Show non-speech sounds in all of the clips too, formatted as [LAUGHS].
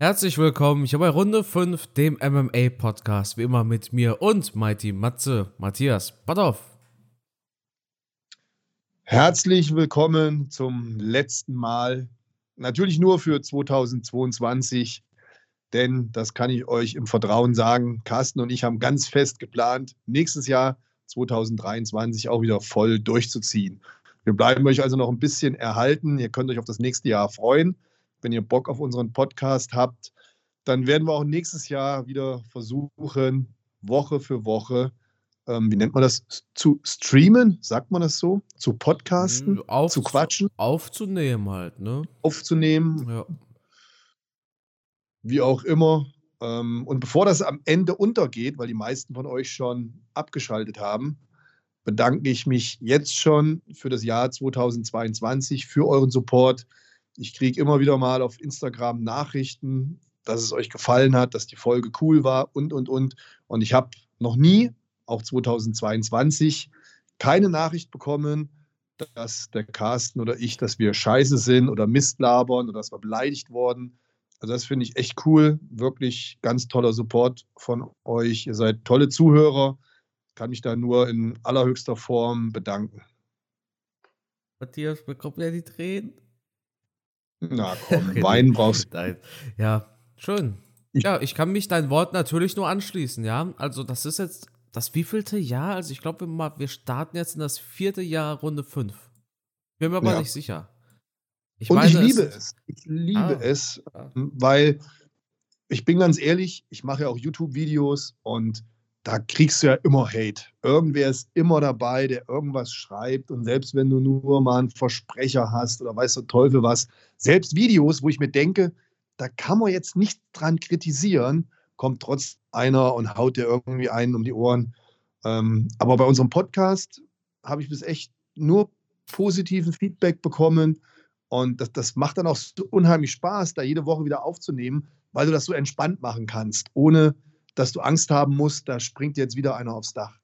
Herzlich willkommen hier bei Runde 5, dem MMA-Podcast. Wie immer mit mir und Mighty Matze, Matthias Badhoff. Herzlich willkommen zum letzten Mal. Natürlich nur für 2022, denn das kann ich euch im Vertrauen sagen. Carsten und ich haben ganz fest geplant, nächstes Jahr 2023 auch wieder voll durchzuziehen. Wir bleiben euch also noch ein bisschen erhalten. Ihr könnt euch auf das nächste Jahr freuen wenn ihr Bock auf unseren Podcast habt, dann werden wir auch nächstes Jahr wieder versuchen, Woche für Woche, ähm, wie nennt man das, zu streamen, sagt man das so? Zu podcasten, hm, Auf, zu quatschen? Aufzunehmen halt, ne? Aufzunehmen. Ja. Wie auch immer. Ähm, und bevor das am Ende untergeht, weil die meisten von euch schon abgeschaltet haben, bedanke ich mich jetzt schon für das Jahr 2022, für euren Support, ich kriege immer wieder mal auf Instagram Nachrichten, dass es euch gefallen hat, dass die Folge cool war und, und, und. Und ich habe noch nie, auch 2022, keine Nachricht bekommen, dass der Carsten oder ich, dass wir scheiße sind oder Mist labern oder dass wir beleidigt worden. Also das finde ich echt cool. Wirklich ganz toller Support von euch. Ihr seid tolle Zuhörer. Kann mich da nur in allerhöchster Form bedanken. Matthias bekommt ja die Tränen. Na [LAUGHS] komm, Wein brauchst du. Ja, schön. Ja, ich kann mich dein Wort natürlich nur anschließen, ja. Also, das ist jetzt das wievielte Jahr? Also, ich glaube, wir, wir starten jetzt in das vierte Jahr Runde 5. Bin mir aber ja. nicht sicher. Ich Und meine, ich liebe es. es. Ich liebe ah, es, weil ich bin ganz ehrlich, ich mache ja auch YouTube-Videos und da kriegst du ja immer Hate. Irgendwer ist immer dabei, der irgendwas schreibt. Und selbst wenn du nur mal einen Versprecher hast oder weißt du Teufel was, selbst Videos, wo ich mir denke, da kann man jetzt nicht dran kritisieren, kommt trotz einer und haut dir irgendwie einen um die Ohren. Ähm, aber bei unserem Podcast habe ich bis echt nur positiven Feedback bekommen. Und das, das macht dann auch so unheimlich Spaß, da jede Woche wieder aufzunehmen, weil du das so entspannt machen kannst, ohne dass du Angst haben musst, da springt jetzt wieder einer aufs Dach.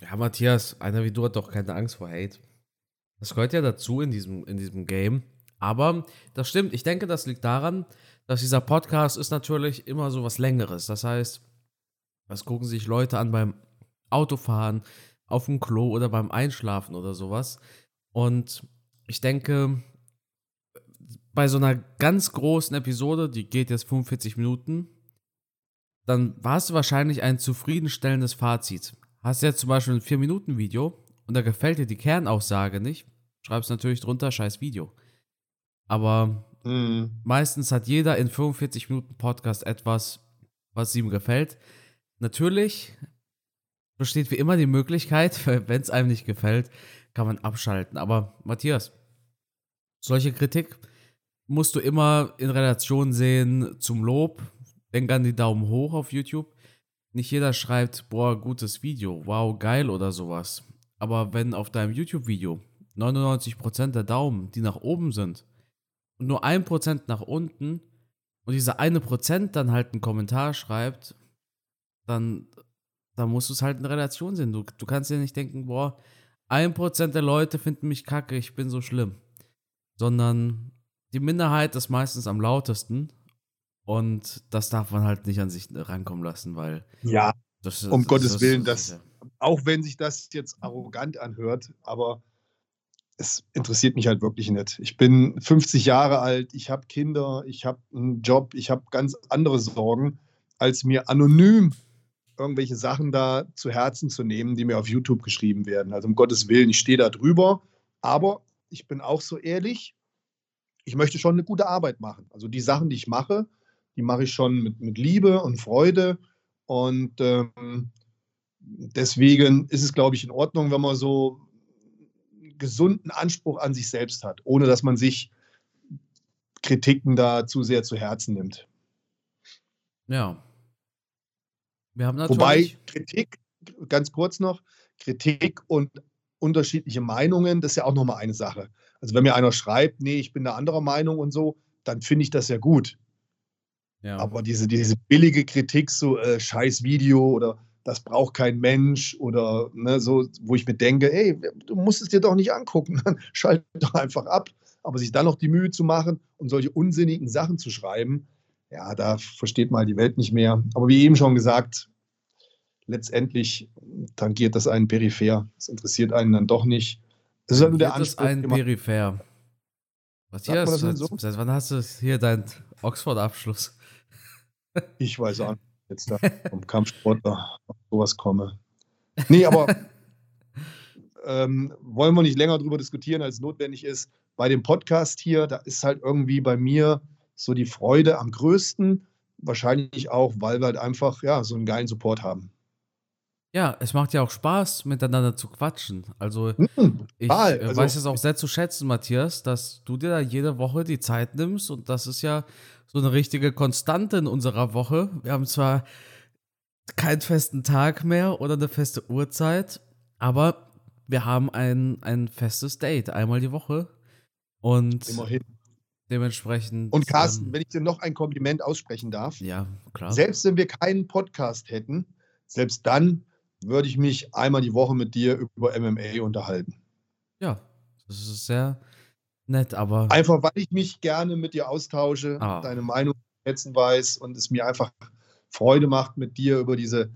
Ja, Matthias, einer wie du hat doch keine Angst vor Hate. Das gehört ja dazu in diesem, in diesem Game. Aber das stimmt. Ich denke, das liegt daran, dass dieser Podcast ist natürlich immer so was Längeres. Das heißt, das gucken sich Leute an beim Autofahren, auf dem Klo oder beim Einschlafen oder sowas. Und ich denke, bei so einer ganz großen Episode, die geht jetzt 45 Minuten, dann hast du wahrscheinlich ein zufriedenstellendes Fazit. Hast du jetzt zum Beispiel ein 4-Minuten-Video und da gefällt dir die Kernaussage nicht, schreibst natürlich drunter, scheiß Video. Aber mhm. meistens hat jeder in 45 Minuten Podcast etwas, was ihm gefällt. Natürlich besteht wie immer die Möglichkeit, [LAUGHS] wenn es einem nicht gefällt, kann man abschalten. Aber Matthias, solche Kritik musst du immer in Relation sehen zum Lob, Denk an die Daumen hoch auf YouTube. Nicht jeder schreibt, boah, gutes Video, wow, geil oder sowas. Aber wenn auf deinem YouTube-Video 99% der Daumen, die nach oben sind, und nur 1% nach unten, und dieser eine Prozent dann halt einen Kommentar schreibt, dann, dann musst du es halt in Relation sehen. Du, du kannst dir nicht denken, boah, 1% der Leute finden mich kacke, ich bin so schlimm. Sondern die Minderheit ist meistens am lautesten und das darf man halt nicht an sich rankommen lassen, weil. Ja, das, um das, Gottes das, Willen, das, auch wenn sich das jetzt arrogant anhört, aber es interessiert mich halt wirklich nicht. Ich bin 50 Jahre alt, ich habe Kinder, ich habe einen Job, ich habe ganz andere Sorgen, als mir anonym irgendwelche Sachen da zu Herzen zu nehmen, die mir auf YouTube geschrieben werden. Also um Gottes Willen, ich stehe da drüber, aber ich bin auch so ehrlich, ich möchte schon eine gute Arbeit machen. Also die Sachen, die ich mache, die mache ich schon mit, mit Liebe und Freude. Und ähm, deswegen ist es, glaube ich, in Ordnung, wenn man so einen gesunden Anspruch an sich selbst hat, ohne dass man sich Kritiken da zu sehr zu Herzen nimmt. Ja. Wir haben natürlich Wobei Kritik, ganz kurz noch, Kritik und unterschiedliche Meinungen, das ist ja auch nochmal eine Sache. Also wenn mir einer schreibt, nee, ich bin der anderer Meinung und so, dann finde ich das ja gut. Ja. Aber diese, diese billige Kritik, so äh, scheiß Video oder das braucht kein Mensch oder ne, so, wo ich mir denke, ey, du musst es dir doch nicht angucken, [LAUGHS] dann schalt doch einfach ab. Aber sich dann noch die Mühe zu machen und solche unsinnigen Sachen zu schreiben, ja, da versteht mal die Welt nicht mehr. Aber wie eben schon gesagt, letztendlich tangiert das einen peripher. Das interessiert einen dann doch nicht. Das ist ja nur der Anspruch. ein peripher. Was hier ist, so? seit wann hast du hier deinen Oxford-Abschluss? Ich weiß auch nicht, jetzt da [LAUGHS] vom Kampfsport auf sowas komme. Nee, aber [LAUGHS] ähm, wollen wir nicht länger darüber diskutieren, als notwendig ist. Bei dem Podcast hier, da ist halt irgendwie bei mir so die Freude am größten. Wahrscheinlich auch, weil wir halt einfach ja, so einen geilen Support haben. Ja, es macht ja auch Spaß, miteinander zu quatschen. Also, hm, ich äh, also, weiß es auch sehr zu schätzen, Matthias, dass du dir da jede Woche die Zeit nimmst und das ist ja so eine richtige Konstante in unserer Woche. Wir haben zwar keinen festen Tag mehr oder eine feste Uhrzeit, aber wir haben ein, ein festes Date einmal die Woche. Und Immerhin. dementsprechend. Und Carsten, ähm, wenn ich dir noch ein Kompliment aussprechen darf. Ja, klar. Selbst wenn wir keinen Podcast hätten, selbst dann würde ich mich einmal die Woche mit dir über MMA unterhalten. Ja, das ist sehr nett, aber. Einfach, weil ich mich gerne mit dir austausche, ah. deine Meinung schätzen weiß und es mir einfach Freude macht, mit dir über diese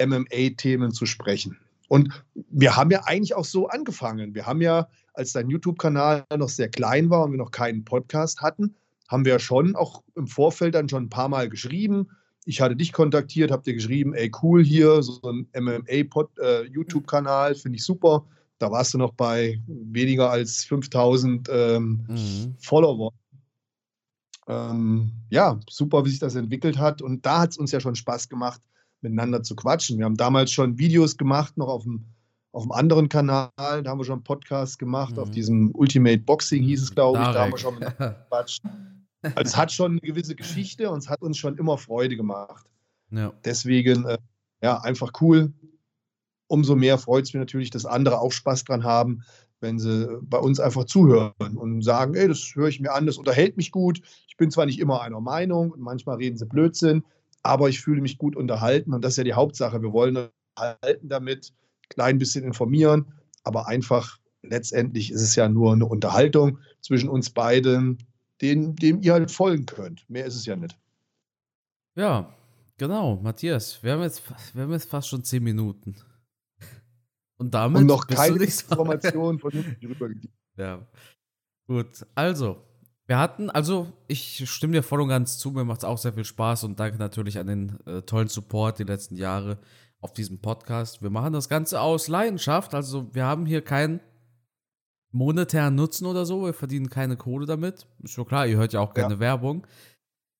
MMA-Themen zu sprechen. Und wir haben ja eigentlich auch so angefangen. Wir haben ja, als dein YouTube-Kanal noch sehr klein war und wir noch keinen Podcast hatten, haben wir schon auch im Vorfeld dann schon ein paar Mal geschrieben. Ich hatte dich kontaktiert, habe dir geschrieben, ey cool hier, so ein MMA-YouTube-Kanal, äh, finde ich super. Da warst du noch bei weniger als 5000 ähm, mhm. Follower. Ähm, ja, super, wie sich das entwickelt hat. Und da hat es uns ja schon Spaß gemacht, miteinander zu quatschen. Wir haben damals schon Videos gemacht, noch auf dem, auf dem anderen Kanal. Da haben wir schon Podcasts gemacht. Mhm. Auf diesem Ultimate Boxing hieß es, glaube ich. Da haben wir schon [LAUGHS] gequatscht. Also es hat schon eine gewisse Geschichte und es hat uns schon immer Freude gemacht. Ja. Deswegen, äh, ja, einfach cool. Umso mehr freut es mich natürlich, dass andere auch Spaß dran haben, wenn sie bei uns einfach zuhören und sagen, ey, das höre ich mir an, das unterhält mich gut. Ich bin zwar nicht immer einer Meinung und manchmal reden sie Blödsinn, aber ich fühle mich gut unterhalten und das ist ja die Hauptsache. Wir wollen unterhalten damit, klein bisschen informieren, aber einfach letztendlich ist es ja nur eine Unterhaltung zwischen uns beiden, den, dem ihr halt folgen könnt. Mehr ist es ja nicht. Ja, genau, Matthias. Wir haben jetzt, wir haben jetzt fast schon zehn Minuten. Und damit Und noch keine Informationen von [LAUGHS] uns rübergegeben. Ja. Gut, also, wir hatten, also ich stimme dir voll und ganz zu, mir macht es auch sehr viel Spaß und danke natürlich an den äh, tollen Support die letzten Jahre auf diesem Podcast. Wir machen das Ganze aus Leidenschaft, also wir haben hier keinen monetären Nutzen oder so, wir verdienen keine Kohle damit. Ist schon klar, ihr hört ja auch keine ja. Werbung.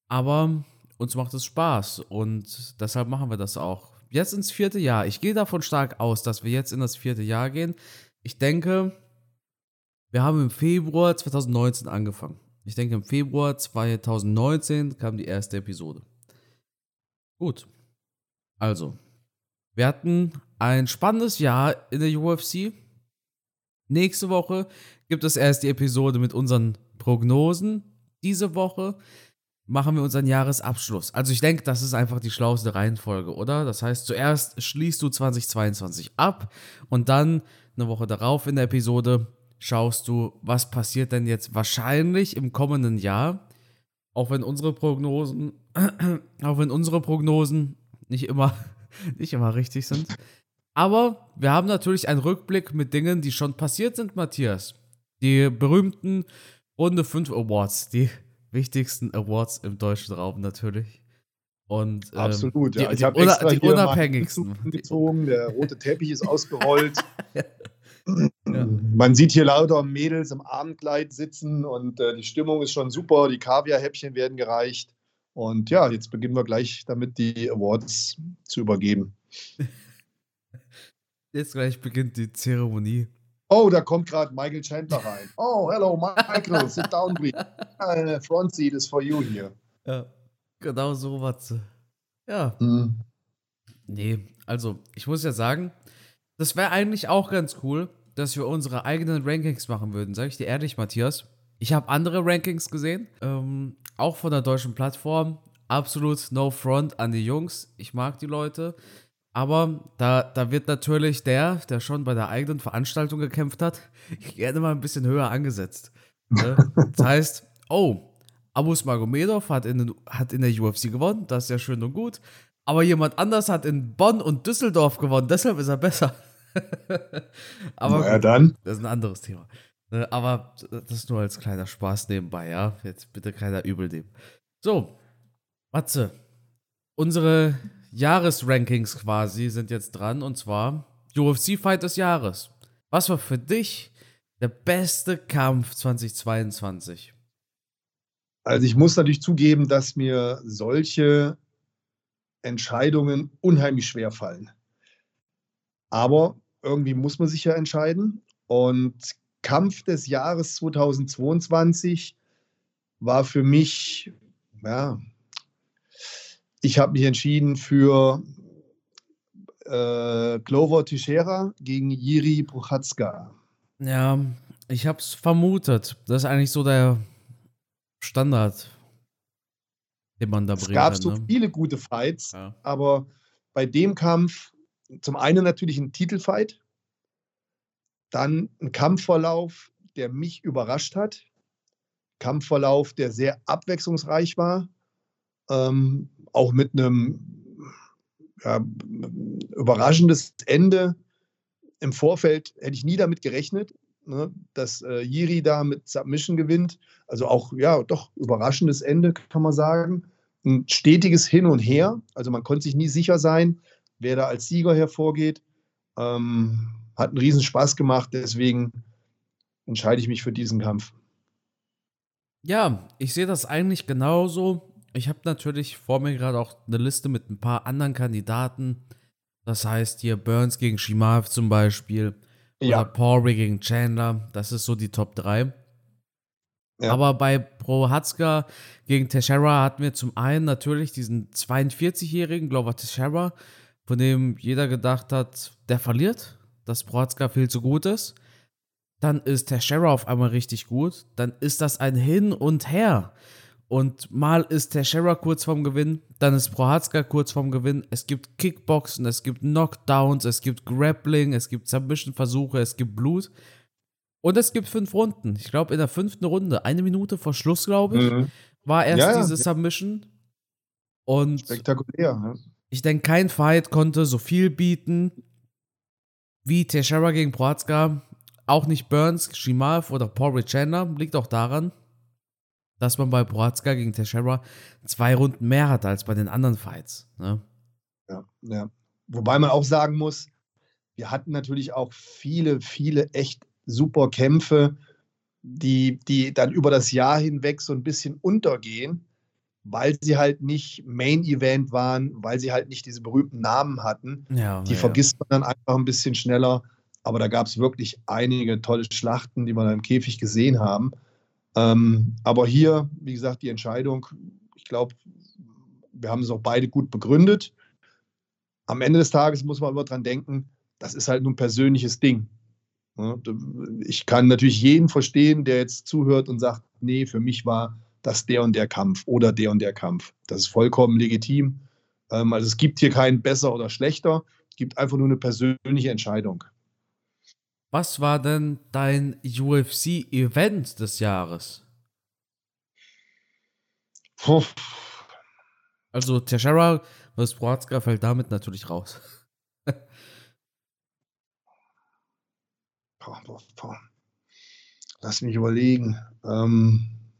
Aber uns macht es Spaß und deshalb machen wir das auch. Jetzt ins vierte Jahr. Ich gehe davon stark aus, dass wir jetzt in das vierte Jahr gehen. Ich denke, wir haben im Februar 2019 angefangen. Ich denke, im Februar 2019 kam die erste Episode. Gut. Also, wir hatten ein spannendes Jahr in der UFC. Nächste Woche gibt es erst die Episode mit unseren Prognosen. Diese Woche machen wir unseren Jahresabschluss. Also ich denke, das ist einfach die schlauste Reihenfolge, oder? Das heißt, zuerst schließt du 2022 ab und dann eine Woche darauf in der Episode schaust du, was passiert denn jetzt wahrscheinlich im kommenden Jahr. Auch wenn unsere Prognosen, [CLEARS THROAT] auch wenn unsere Prognosen nicht immer, [LAUGHS] nicht immer richtig sind. Aber wir haben natürlich einen Rückblick mit Dingen, die schon passiert sind, Matthias. Die berühmten Runde 5 Awards, die [LAUGHS] wichtigsten Awards im deutschen Raum natürlich. Und, ähm, Absolut, ja. Die, ich habe extra die unabhängigsten. gezogen, der rote Teppich ist ausgerollt. [LAUGHS] ja. Man sieht hier lauter Mädels im Abendkleid sitzen und äh, die Stimmung ist schon super. Die Kaviarhäppchen werden gereicht. Und ja, jetzt beginnen wir gleich damit, die Awards zu übergeben. [LAUGHS] Jetzt gleich beginnt die Zeremonie. Oh, da kommt gerade Michael Chandler rein. Oh, hello, Michael, [LAUGHS] sit down, please. Uh, front seat is for you here. Ja, genau so, Watze. Ja. Hm. Nee, also, ich muss ja sagen, das wäre eigentlich auch ganz cool, dass wir unsere eigenen Rankings machen würden. Sag ich dir ehrlich, Matthias. Ich habe andere Rankings gesehen, ähm, auch von der deutschen Plattform. Absolut no front an die Jungs. Ich mag die Leute. Aber da, da wird natürlich der, der schon bei der eigenen Veranstaltung gekämpft hat, [LAUGHS] gerne mal ein bisschen höher angesetzt. Ne? Das heißt, oh, Abus Magomedov hat in, hat in der UFC gewonnen, das ist ja schön und gut. Aber jemand anders hat in Bonn und Düsseldorf gewonnen, deshalb ist er besser. [LAUGHS] aber naja, dann. Das ist ein anderes Thema. Ne, aber das nur als kleiner Spaß nebenbei, ja. Jetzt bitte keiner übel nehmen. So, Matze, unsere Jahresrankings quasi sind jetzt dran und zwar UFC-Fight des Jahres. Was war für dich der beste Kampf 2022? Also ich muss natürlich zugeben, dass mir solche Entscheidungen unheimlich schwer fallen. Aber irgendwie muss man sich ja entscheiden. Und Kampf des Jahres 2022 war für mich, ja, ich habe mich entschieden für äh, Glover Teixeira gegen Jiri Prochazka. Ja, ich habe es vermutet. Das ist eigentlich so der Standard, den man da bringt. Es gab kann, so ne? viele gute Fights, ja. aber bei dem Kampf zum einen natürlich ein Titelfight, dann ein Kampfverlauf, der mich überrascht hat. Kampfverlauf, der sehr abwechslungsreich war, ähm, auch mit einem ja, überraschendes Ende. Im Vorfeld hätte ich nie damit gerechnet, ne, dass äh, Jiri da mit Submission gewinnt. Also auch, ja, doch überraschendes Ende, kann man sagen. Ein stetiges Hin und Her. Also man konnte sich nie sicher sein, wer da als Sieger hervorgeht. Ähm, hat einen riesen Spaß gemacht, deswegen entscheide ich mich für diesen Kampf. Ja, ich sehe das eigentlich genauso. Ich habe natürlich vor mir gerade auch eine Liste mit ein paar anderen Kandidaten. Das heißt hier Burns gegen Shimaev zum Beispiel. Ja. Oder gegen Chandler. Das ist so die Top 3. Ja. Aber bei Prohatzka gegen Teixeira hatten wir zum einen natürlich diesen 42-jährigen Glover Teixeira, von dem jeder gedacht hat, der verliert, dass Prohatzka viel zu gut ist. Dann ist Teixeira auf einmal richtig gut. Dann ist das ein Hin und Her. Und mal ist Teixeira kurz vorm Gewinn, dann ist Prohatzka kurz vorm Gewinn. Es gibt Kickboxen, es gibt Knockdowns, es gibt Grappling, es gibt Submission-Versuche, es gibt Blut. Und es gibt fünf Runden. Ich glaube, in der fünften Runde, eine Minute vor Schluss, glaube ich, mhm. war erst ja, diese ja. Submission. Und Spektakulär. Ja. Ich denke, kein Fight konnte so viel bieten wie Teixeira gegen Prohatzka. Auch nicht Burns, Shimaev oder Paul Chandler. Liegt auch daran, dass man bei Prohatzka gegen Teixeira zwei Runden mehr hatte als bei den anderen Fights. Ne? Ja, ja. Wobei man auch sagen muss, wir hatten natürlich auch viele, viele echt super Kämpfe, die, die dann über das Jahr hinweg so ein bisschen untergehen, weil sie halt nicht Main Event waren, weil sie halt nicht diese berühmten Namen hatten. Ja, die ja. vergisst man dann einfach ein bisschen schneller. Aber da gab es wirklich einige tolle Schlachten, die wir da im Käfig gesehen haben. Ähm, aber hier, wie gesagt, die Entscheidung, ich glaube, wir haben es auch beide gut begründet. Am Ende des Tages muss man immer dran denken, das ist halt nur ein persönliches Ding. Ich kann natürlich jeden verstehen, der jetzt zuhört und sagt, nee, für mich war das der und der Kampf oder der und der Kampf. Das ist vollkommen legitim. Ähm, also es gibt hier keinen besser oder schlechter, es gibt einfach nur eine persönliche Entscheidung. Was war denn dein UFC-Event des Jahres? Puh. Also Teixeira vs. Prohatzka fällt damit natürlich raus. boah, boah, boah. Lass mich überlegen. Ähm.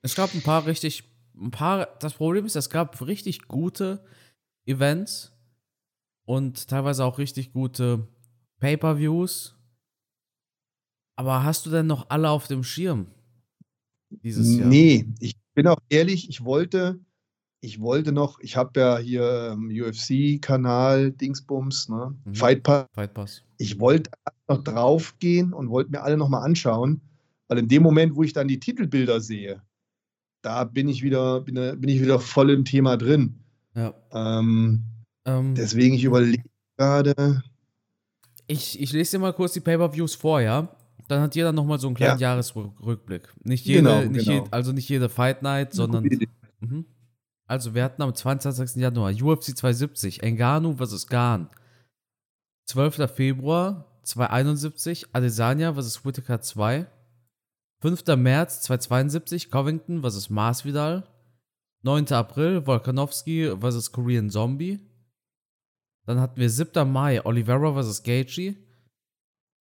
Es gab ein paar richtig, ein paar, das Problem ist, es gab richtig gute Events und teilweise auch richtig gute Pay-Per-Views aber hast du denn noch alle auf dem Schirm dieses Jahr? Nee, ich bin auch ehrlich, ich wollte, ich wollte noch, ich habe ja hier um, ähm, UFC-Kanal, Dingsbums, ne? Mhm. Fight, Pass. Fight Pass. Ich wollte noch draufgehen und wollte mir alle nochmal anschauen, weil in dem Moment, wo ich dann die Titelbilder sehe, da bin ich wieder, bin, bin ich wieder voll im Thema drin. Ja. Ähm, ähm, deswegen, ich überlege gerade. Ich, ich lese dir mal kurz die Pay-Per-Views vor, ja? Dann hat jeder nochmal so einen kleinen ja. Jahresrückblick. Nicht jede, genau, nicht genau. Je, also nicht jede Fight Night, sondern. Mhm. Also, wir hatten am 22. Januar UFC 270, Engano vs. Ghan. 12. Februar 271, Adesanya vs. Whitaker 2. 5. März 272 Covington vs. Masvidal. 9. April Volkanovski vs. Korean Zombie. Dann hatten wir 7. Mai Oliveira vs. Gaethje.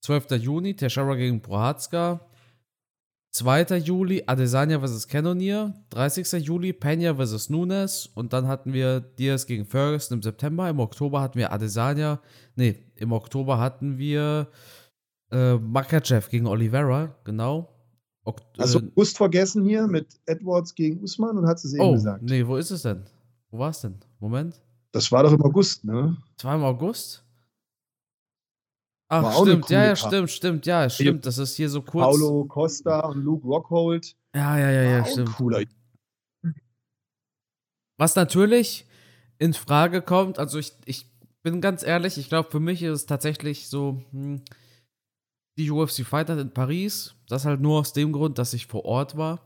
12. Juni Teixeira gegen Prohatska. 2. Juli Adesanya vs. Cannonier. 30. Juli Pena vs. Nunes. Und dann hatten wir Diaz gegen Ferguson im September. Im Oktober hatten wir Adesanya. Nee, im Oktober hatten wir äh, Makachev gegen Oliveira. Genau. Ok Hast du August vergessen hier mit Edwards gegen Usman und hat es eben oh, gesagt? Nee, wo ist es denn? Wo war es denn? Moment. Das war doch im August, ne? Das war im August? Ach, stimmt, ja, ja, stimmt, stimmt, ja, stimmt. Das ist hier so kurz. Paulo Costa und Luke Rockhold. Ja, ja, ja, ja, stimmt. Cooler. Was natürlich in Frage kommt, also ich, ich bin ganz ehrlich, ich glaube, für mich ist es tatsächlich so, hm, die UFC Fight Night in Paris. Das halt nur aus dem Grund, dass ich vor Ort war.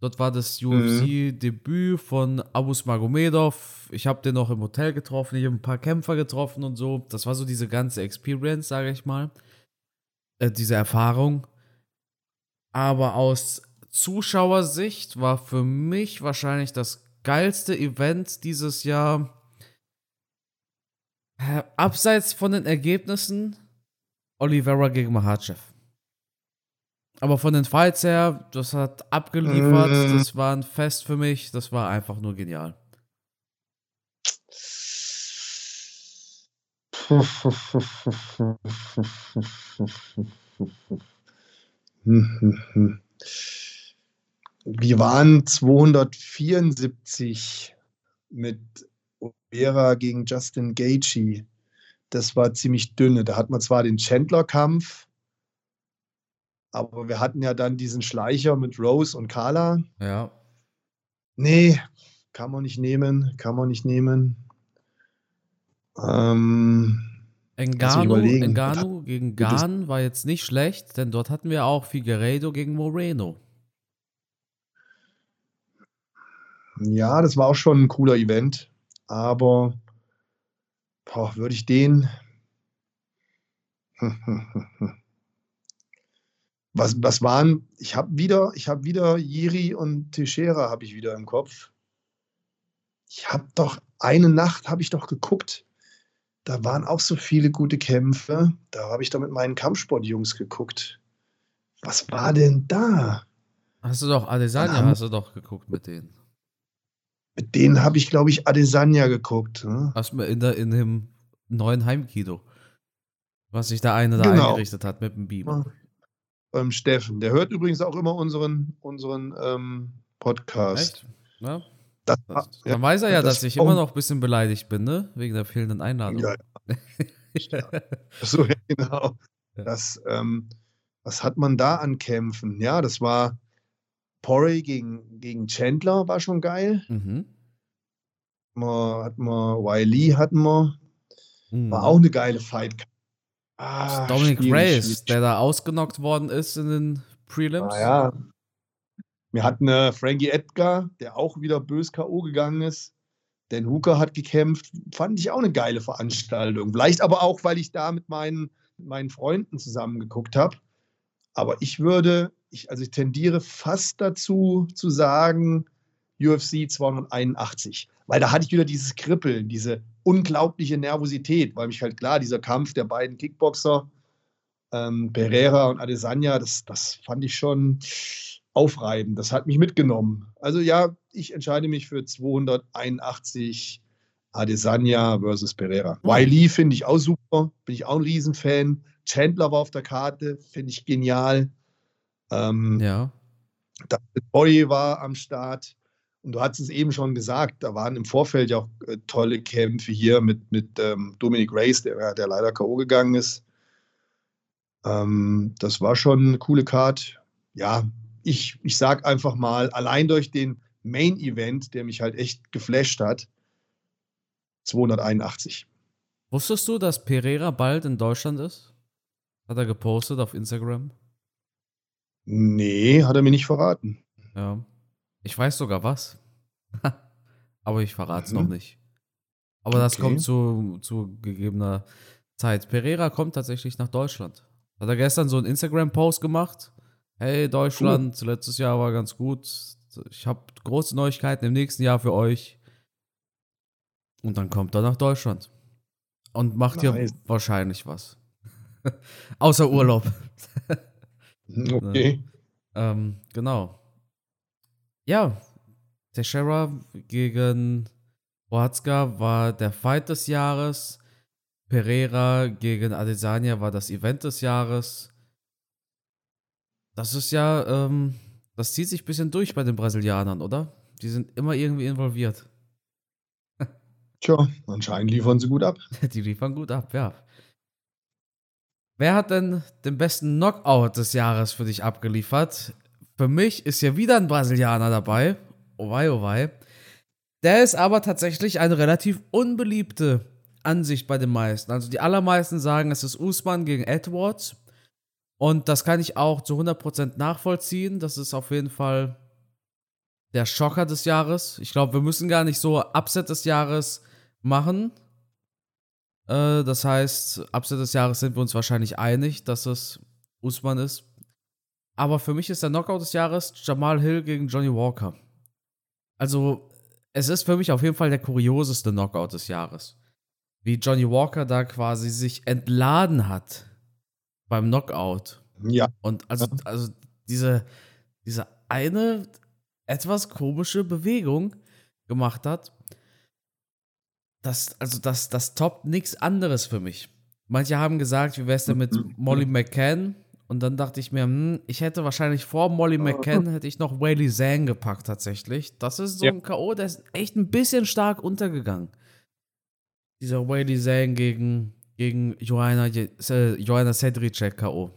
Dort war das UFC-Debüt mhm. von Abus Magomedov. Ich habe den noch im Hotel getroffen, ich habe ein paar Kämpfer getroffen und so. Das war so diese ganze Experience, sage ich mal. Äh, diese Erfahrung. Aber aus Zuschauersicht war für mich wahrscheinlich das geilste Event dieses Jahr. Äh, abseits von den Ergebnissen, Oliveira gegen Mahachev. Aber von den Fights her, das hat abgeliefert, mm. das war ein Fest für mich, das war einfach nur genial. Wir waren 274 mit Oliveira gegen Justin Gaethje das war ziemlich dünne. Da hat man zwar den Chandler-Kampf, aber wir hatten ja dann diesen Schleicher mit Rose und Carla. Ja. Nee, kann man nicht nehmen, kann man nicht nehmen. Ähm, Engano, Engano gegen Gan war jetzt nicht schlecht, denn dort hatten wir auch Figueiredo gegen Moreno. Ja, das war auch schon ein cooler Event, aber Boah, würde ich den. [LAUGHS] [LAUGHS] Was, was waren, ich habe wieder, ich habe wieder Jiri und Teixeira habe ich wieder im Kopf. Ich habe doch, eine Nacht habe ich doch geguckt. Da waren auch so viele gute Kämpfe. Da habe ich doch mit meinen Kampfsportjungs geguckt. Was war denn da? Hast du doch Adesanya, hast du doch geguckt mit denen. Mit denen habe ich, glaube ich, Adesanya geguckt. Ne? Hast du in, der, in dem neuen Heimkino, was sich da eine da genau. eingerichtet hat mit dem Beamer. Ähm, Steffen, der hört übrigens auch immer unseren, unseren ähm, Podcast. Ja? Das, das, ja, dann weiß er ja, das dass ich immer noch ein bisschen beleidigt bin, ne? Wegen der fehlenden Einladung. Ja, [LAUGHS] ja. so, ja, genau. Das, ähm, was hat man da an Kämpfen? Ja, das war Porry gegen, gegen Chandler war schon geil. Mhm. Man, hat man Wiley hatten wir. Mhm. War auch eine geile Fight. Ah, Dominic Reyes, der da ausgenockt worden ist in den Prelims. Ah, ja. Wir hatten äh, Frankie Edgar, der auch wieder bös K.O. gegangen ist. Dan Hooker hat gekämpft. Fand ich auch eine geile Veranstaltung. Vielleicht aber auch, weil ich da mit meinen, mit meinen Freunden zusammen geguckt habe. Aber ich würde ich, also ich tendiere fast dazu zu sagen, UFC 281. Weil da hatte ich wieder dieses Kribbeln, diese unglaubliche Nervosität, weil mich halt klar, dieser Kampf der beiden Kickboxer, ähm, Pereira und Adesanya, das, das fand ich schon aufreibend. Das hat mich mitgenommen. Also ja, ich entscheide mich für 281 Adesanya versus Pereira. Mhm. Wiley finde ich auch super, bin ich auch ein Riesenfan. Chandler war auf der Karte, finde ich genial. Ähm, ja. David Boy war am Start. Und du hast es eben schon gesagt, da waren im Vorfeld ja auch äh, tolle Kämpfe hier mit, mit ähm, Dominic Reyes, der, der leider K.O. gegangen ist. Ähm, das war schon eine coole Card. Ja, ich, ich sag einfach mal, allein durch den Main Event, der mich halt echt geflasht hat, 281. Wusstest du, dass Pereira bald in Deutschland ist? Hat er gepostet auf Instagram? Nee, hat er mir nicht verraten. Ja. Ich weiß sogar was. [LAUGHS] Aber ich verrate es mhm. noch nicht. Aber das okay. kommt zu, zu gegebener Zeit. Pereira kommt tatsächlich nach Deutschland. Hat er gestern so einen Instagram-Post gemacht. hey Deutschland, cool. letztes Jahr war ganz gut. Ich habe große Neuigkeiten im nächsten Jahr für euch. Und dann kommt er nach Deutschland. Und macht nice. hier wahrscheinlich was. [LAUGHS] Außer Urlaub. [LAUGHS] okay. Ähm, genau. Ja, Teixeira gegen Boatzka war der Fight des Jahres. Pereira gegen Adesanya war das Event des Jahres. Das ist ja, ähm, das zieht sich ein bisschen durch bei den Brasilianern, oder? Die sind immer irgendwie involviert. Tja, anscheinend liefern sie gut ab. [LAUGHS] Die liefern gut ab, ja. Wer hat denn den besten Knockout des Jahres für dich abgeliefert? Für mich ist ja wieder ein Brasilianer dabei. Oh wei, oh wei. Der ist aber tatsächlich eine relativ unbeliebte Ansicht bei den meisten. Also die allermeisten sagen, es ist Usman gegen Edwards. Und das kann ich auch zu 100% nachvollziehen. Das ist auf jeden Fall der Schocker des Jahres. Ich glaube, wir müssen gar nicht so Upset des Jahres machen. Äh, das heißt, Upset des Jahres sind wir uns wahrscheinlich einig, dass es Usman ist. Aber für mich ist der Knockout des Jahres Jamal Hill gegen Johnny Walker. Also, es ist für mich auf jeden Fall der kurioseste Knockout des Jahres. Wie Johnny Walker da quasi sich entladen hat beim Knockout. Ja. Und also, also diese, diese eine etwas komische Bewegung gemacht hat, das, also das, das toppt nichts anderes für mich. Manche haben gesagt, wie wäre es denn mit [LAUGHS] Molly McCann? Und dann dachte ich mir, hm, ich hätte wahrscheinlich vor Molly McCann hätte ich noch Whaley Zhang gepackt tatsächlich. Das ist so ja. ein K.O., der ist echt ein bisschen stark untergegangen. Dieser Whaley Zhang gegen, gegen Joanna, äh, Joanna Sedricek K.O.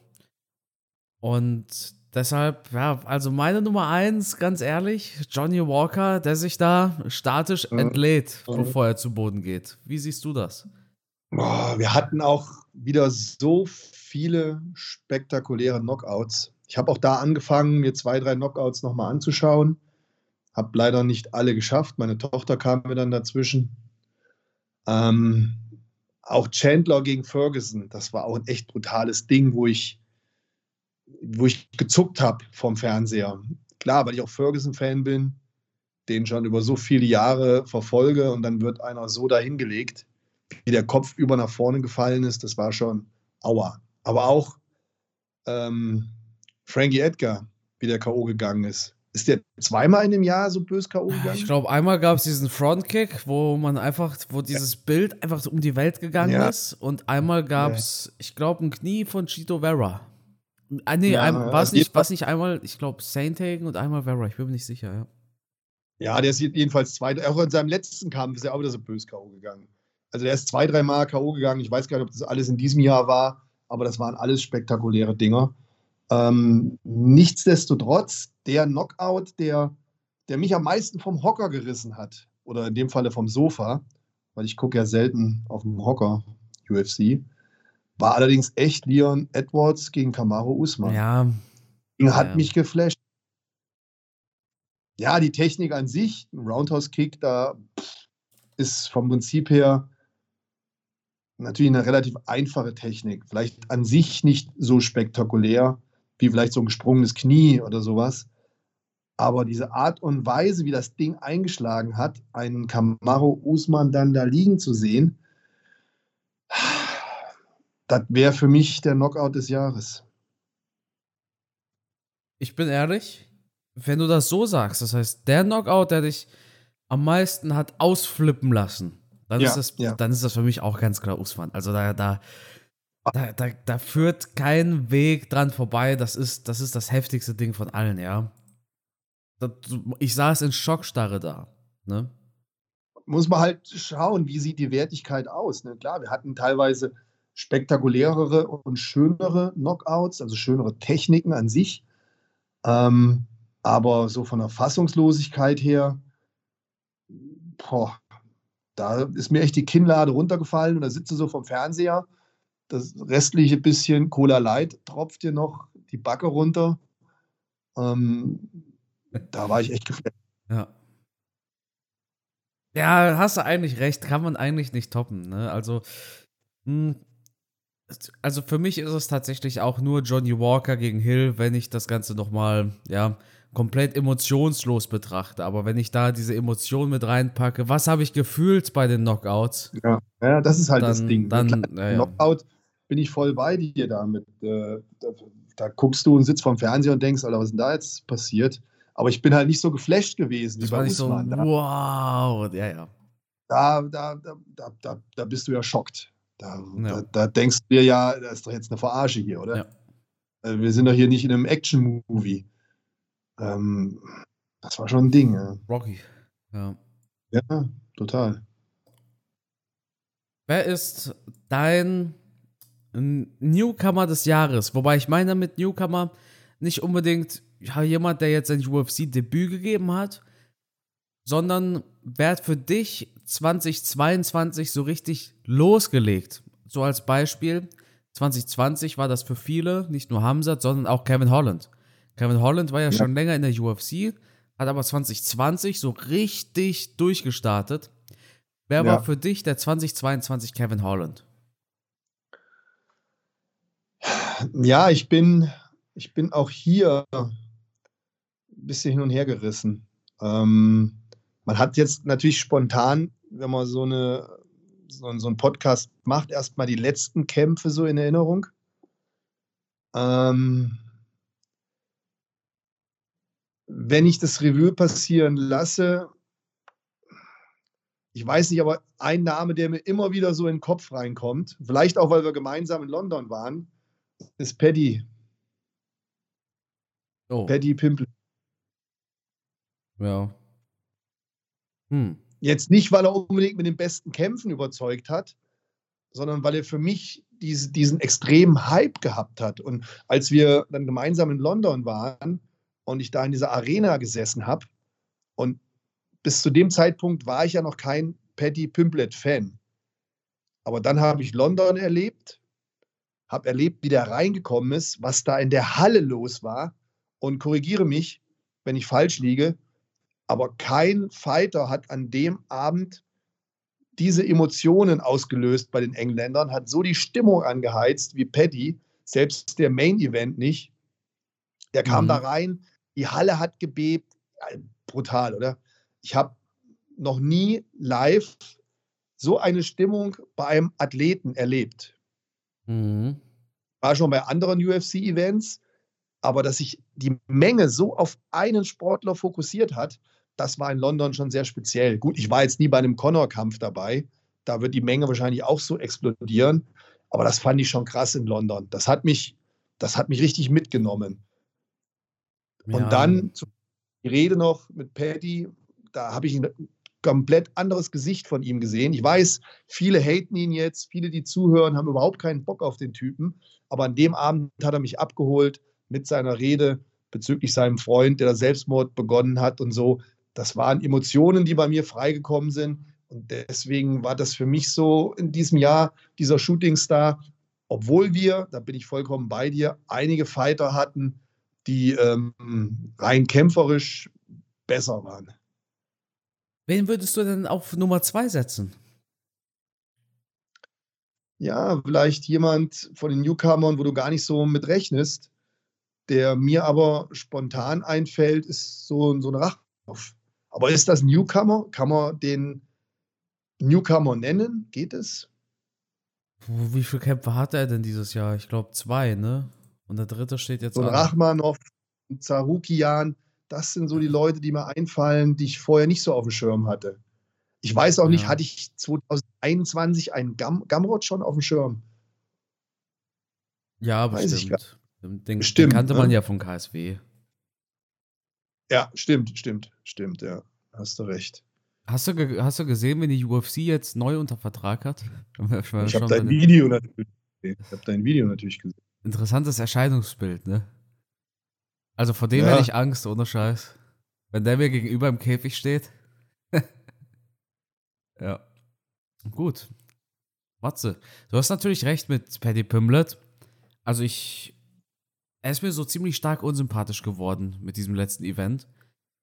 Und Deshalb, ja, also meine Nummer eins, ganz ehrlich, Johnny Walker, der sich da statisch entlädt, bevor er zu Boden geht. Wie siehst du das? Boah, wir hatten auch wieder so viele spektakuläre Knockouts. Ich habe auch da angefangen, mir zwei, drei Knockouts nochmal anzuschauen. Habe leider nicht alle geschafft. Meine Tochter kam mir dann dazwischen. Ähm, auch Chandler gegen Ferguson, das war auch ein echt brutales Ding, wo ich wo ich gezuckt habe vom Fernseher. Klar, weil ich auch Ferguson-Fan bin, den schon über so viele Jahre verfolge und dann wird einer so dahingelegt, wie der Kopf über nach vorne gefallen ist, das war schon aua. Aber auch ähm, Frankie Edgar, wie der K.O. gegangen ist. Ist der zweimal in dem Jahr so bös K.O. gegangen? Ich glaube, einmal gab es diesen Frontkick, wo man einfach, wo dieses ja. Bild einfach so um die Welt gegangen ja. ist. Und einmal gab es, ja. ich glaube, ein Knie von Chito Vera. Ah, nee, war es nicht, nicht einmal, ich glaube, Saint-Hagen und einmal Vera, ich bin mir nicht sicher, ja. Ja, der ist jedenfalls zwei, auch in seinem letzten Kampf ist er auch wieder so bös K.O. gegangen. Also der ist zwei, dreimal K.O. gegangen. Ich weiß gar nicht, ob das alles in diesem Jahr war, aber das waren alles spektakuläre Dinger. Ähm, nichtsdestotrotz, der Knockout, der, der mich am meisten vom Hocker gerissen hat, oder in dem Falle vom Sofa, weil ich gucke ja selten auf dem Hocker UFC, war allerdings echt Leon Edwards gegen Kamaro Usman. Ja. Hat ja. mich geflasht. Ja, die Technik an sich, ein Roundhouse-Kick, da ist vom Prinzip her natürlich eine relativ einfache Technik. Vielleicht an sich nicht so spektakulär wie vielleicht so ein gesprungenes Knie oder sowas. Aber diese Art und Weise, wie das Ding eingeschlagen hat, einen Kamaro Usman dann da liegen zu sehen, das wäre für mich der Knockout des Jahres. Ich bin ehrlich, wenn du das so sagst, das heißt, der Knockout, der dich am meisten hat ausflippen lassen, dann, ja, ist, das, ja. dann ist das für mich auch ganz klar Usman. Also da, da, da, da, da führt kein Weg dran vorbei. Das ist, das ist das heftigste Ding von allen, ja. Das, ich saß in Schockstarre da. Ne? Muss man halt schauen, wie sieht die Wertigkeit aus. Ne? Klar, wir hatten teilweise spektakulärere und schönere Knockouts, also schönere Techniken an sich. Ähm, aber so von der Fassungslosigkeit her, boah, da ist mir echt die Kinnlade runtergefallen und da sitze so vom Fernseher. Das restliche bisschen Cola Light tropft dir noch die Backe runter. Ähm, da war ich echt geflasht. Ja. Ja, hast du eigentlich recht, kann man eigentlich nicht toppen. Ne? Also, mh, hm, also für mich ist es tatsächlich auch nur Johnny Walker gegen Hill, wenn ich das Ganze nochmal, ja, komplett emotionslos betrachte. Aber wenn ich da diese Emotion mit reinpacke, was habe ich gefühlt bei den Knockouts? Ja, ja das ist halt dann, das Ding. Dann, ja, Knockout bin ich voll bei dir damit. Äh, da, da, guckst du und sitzt vorm Fernseher und denkst, Alter, was ist denn da jetzt passiert? Aber ich bin halt nicht so geflasht gewesen. Das war nicht Usman. so, wow, ja, ja. Da, da, da, da, da bist du ja schockt. Da, ja. da, da denkst du dir ja, das ist doch jetzt eine Verarsche hier, oder? Ja. Äh, wir sind doch hier nicht in einem Action-Movie. Ähm, das war schon ein Ding. Ja. Rocky, ja. Ja, total. Wer ist dein Newcomer des Jahres? Wobei ich meine mit Newcomer nicht unbedingt ja, jemand, der jetzt ein UFC-Debüt gegeben hat, sondern wer hat für dich 2022 so richtig losgelegt? So als Beispiel, 2020 war das für viele, nicht nur Hamzat, sondern auch Kevin Holland. Kevin Holland war ja, ja, schon länger in der UFC, hat aber 2020 so richtig durchgestartet. Wer ja. war für dich der 2022 Kevin Holland? Ja, ich bin, ich bin auch hier ein bisschen hin und her gerissen. Ähm, man hat jetzt natürlich spontan, wenn man so, eine, so, so einen Podcast macht, erstmal die letzten Kämpfe so in Erinnerung. Ähm, wenn ich das Revue passieren lasse, ich weiß nicht, aber ein Name, der mir immer wieder so in den Kopf reinkommt, vielleicht auch, weil wir gemeinsam in London waren, ist Paddy. Oh. Paddy Pimple. Ja. Hm. Jetzt nicht, weil er unbedingt mit den besten Kämpfen überzeugt hat, sondern weil er für mich diese, diesen extremen Hype gehabt hat. Und als wir dann gemeinsam in London waren, und ich da in dieser Arena gesessen habe. Und bis zu dem Zeitpunkt war ich ja noch kein Paddy Pimplet-Fan. Aber dann habe ich London erlebt, habe erlebt, wie der reingekommen ist, was da in der Halle los war. Und korrigiere mich, wenn ich falsch liege, aber kein Fighter hat an dem Abend diese Emotionen ausgelöst bei den Engländern, hat so die Stimmung angeheizt wie Paddy, selbst der Main Event nicht. Der kam mhm. da rein, die Halle hat gebebt. Brutal, oder? Ich habe noch nie live so eine Stimmung bei einem Athleten erlebt. Mhm. War schon bei anderen UFC-Events, aber dass sich die Menge so auf einen Sportler fokussiert hat, das war in London schon sehr speziell. Gut, ich war jetzt nie bei einem Connor-Kampf dabei. Da wird die Menge wahrscheinlich auch so explodieren. Aber das fand ich schon krass in London. Das hat mich, das hat mich richtig mitgenommen. Und ja. dann die Rede noch mit Paddy, da habe ich ein komplett anderes Gesicht von ihm gesehen. Ich weiß, viele haten ihn jetzt, viele, die zuhören, haben überhaupt keinen Bock auf den Typen. Aber an dem Abend hat er mich abgeholt mit seiner Rede bezüglich seinem Freund, der da Selbstmord begonnen hat und so. Das waren Emotionen, die bei mir freigekommen sind. Und deswegen war das für mich so in diesem Jahr dieser Shootingstar, obwohl wir, da bin ich vollkommen bei dir, einige Fighter hatten, die ähm, rein kämpferisch besser waren. Wen würdest du denn auf Nummer zwei setzen? Ja, vielleicht jemand von den Newcomern, wo du gar nicht so mit rechnest, der mir aber spontan einfällt, ist so, so ein Rachhoff. Aber ist das Newcomer? Kann man den Newcomer nennen? Geht es? Wie viele Kämpfe hat er denn dieses Jahr? Ich glaube zwei, ne? Und der dritte steht jetzt. Und Rachmanov, Zarukian, das sind so die Leute, die mir einfallen, die ich vorher nicht so auf dem Schirm hatte. Ich weiß auch ja. nicht, hatte ich 2021 einen Gam Gamrot schon auf dem Schirm? Ja, bestimmt. Den, den, den kannte ne? man ja von KSW. Ja, stimmt, stimmt, stimmt, ja. Hast du recht. Hast du, hast du gesehen, wenn die UFC jetzt neu unter Vertrag hat? [LAUGHS] Ich, ich habe dein Video natürlich Ich habe dein Video natürlich gesehen. Interessantes Erscheinungsbild, ne? Also vor dem ja. hätte ich Angst, ohne Scheiß. Wenn der mir gegenüber im Käfig steht. [LAUGHS] ja. Gut. Matze, du hast natürlich recht mit Paddy Pimlet. Also ich. Er ist mir so ziemlich stark unsympathisch geworden mit diesem letzten Event.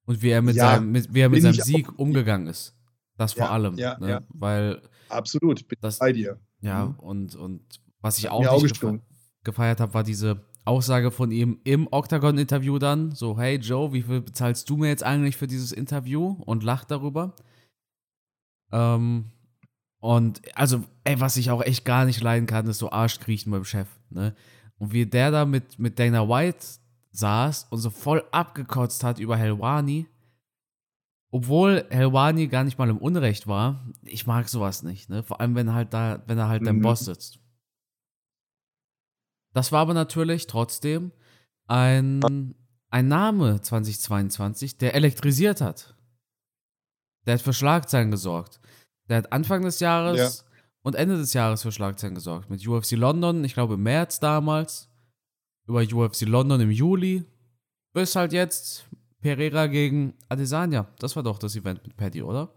Und wie er mit ja, seinem, mit, wie er mit seinem Sieg auch. umgegangen ist. Das vor ja, allem. Ja, ne? ja. Weil. Absolut, bin das, bei dir. Ja, mhm. und, und Was ich auch nicht gefe gefeiert habe, war diese Aussage von ihm im Octagon-Interview dann, so, hey Joe, wie viel bezahlst du mir jetzt eigentlich für dieses Interview? Und lacht darüber. Ähm, und also, ey, was ich auch echt gar nicht leiden kann, ist so Arschkriechen beim Chef, ne? Und wie der da mit, mit Dana White saß und so voll abgekotzt hat über Helwani, obwohl Helwani gar nicht mal im Unrecht war, ich mag sowas nicht, ne? Vor allem, wenn halt da, wenn er halt mhm. dein Boss sitzt. Das war aber natürlich trotzdem ein, ein Name 2022, der elektrisiert hat. Der hat für Schlagzeilen gesorgt. Der hat Anfang des Jahres ja. und Ende des Jahres für Schlagzeilen gesorgt. Mit UFC London, ich glaube im März damals, über UFC London im Juli, bis halt jetzt Pereira gegen Adesanya. Das war doch das Event mit Paddy, oder?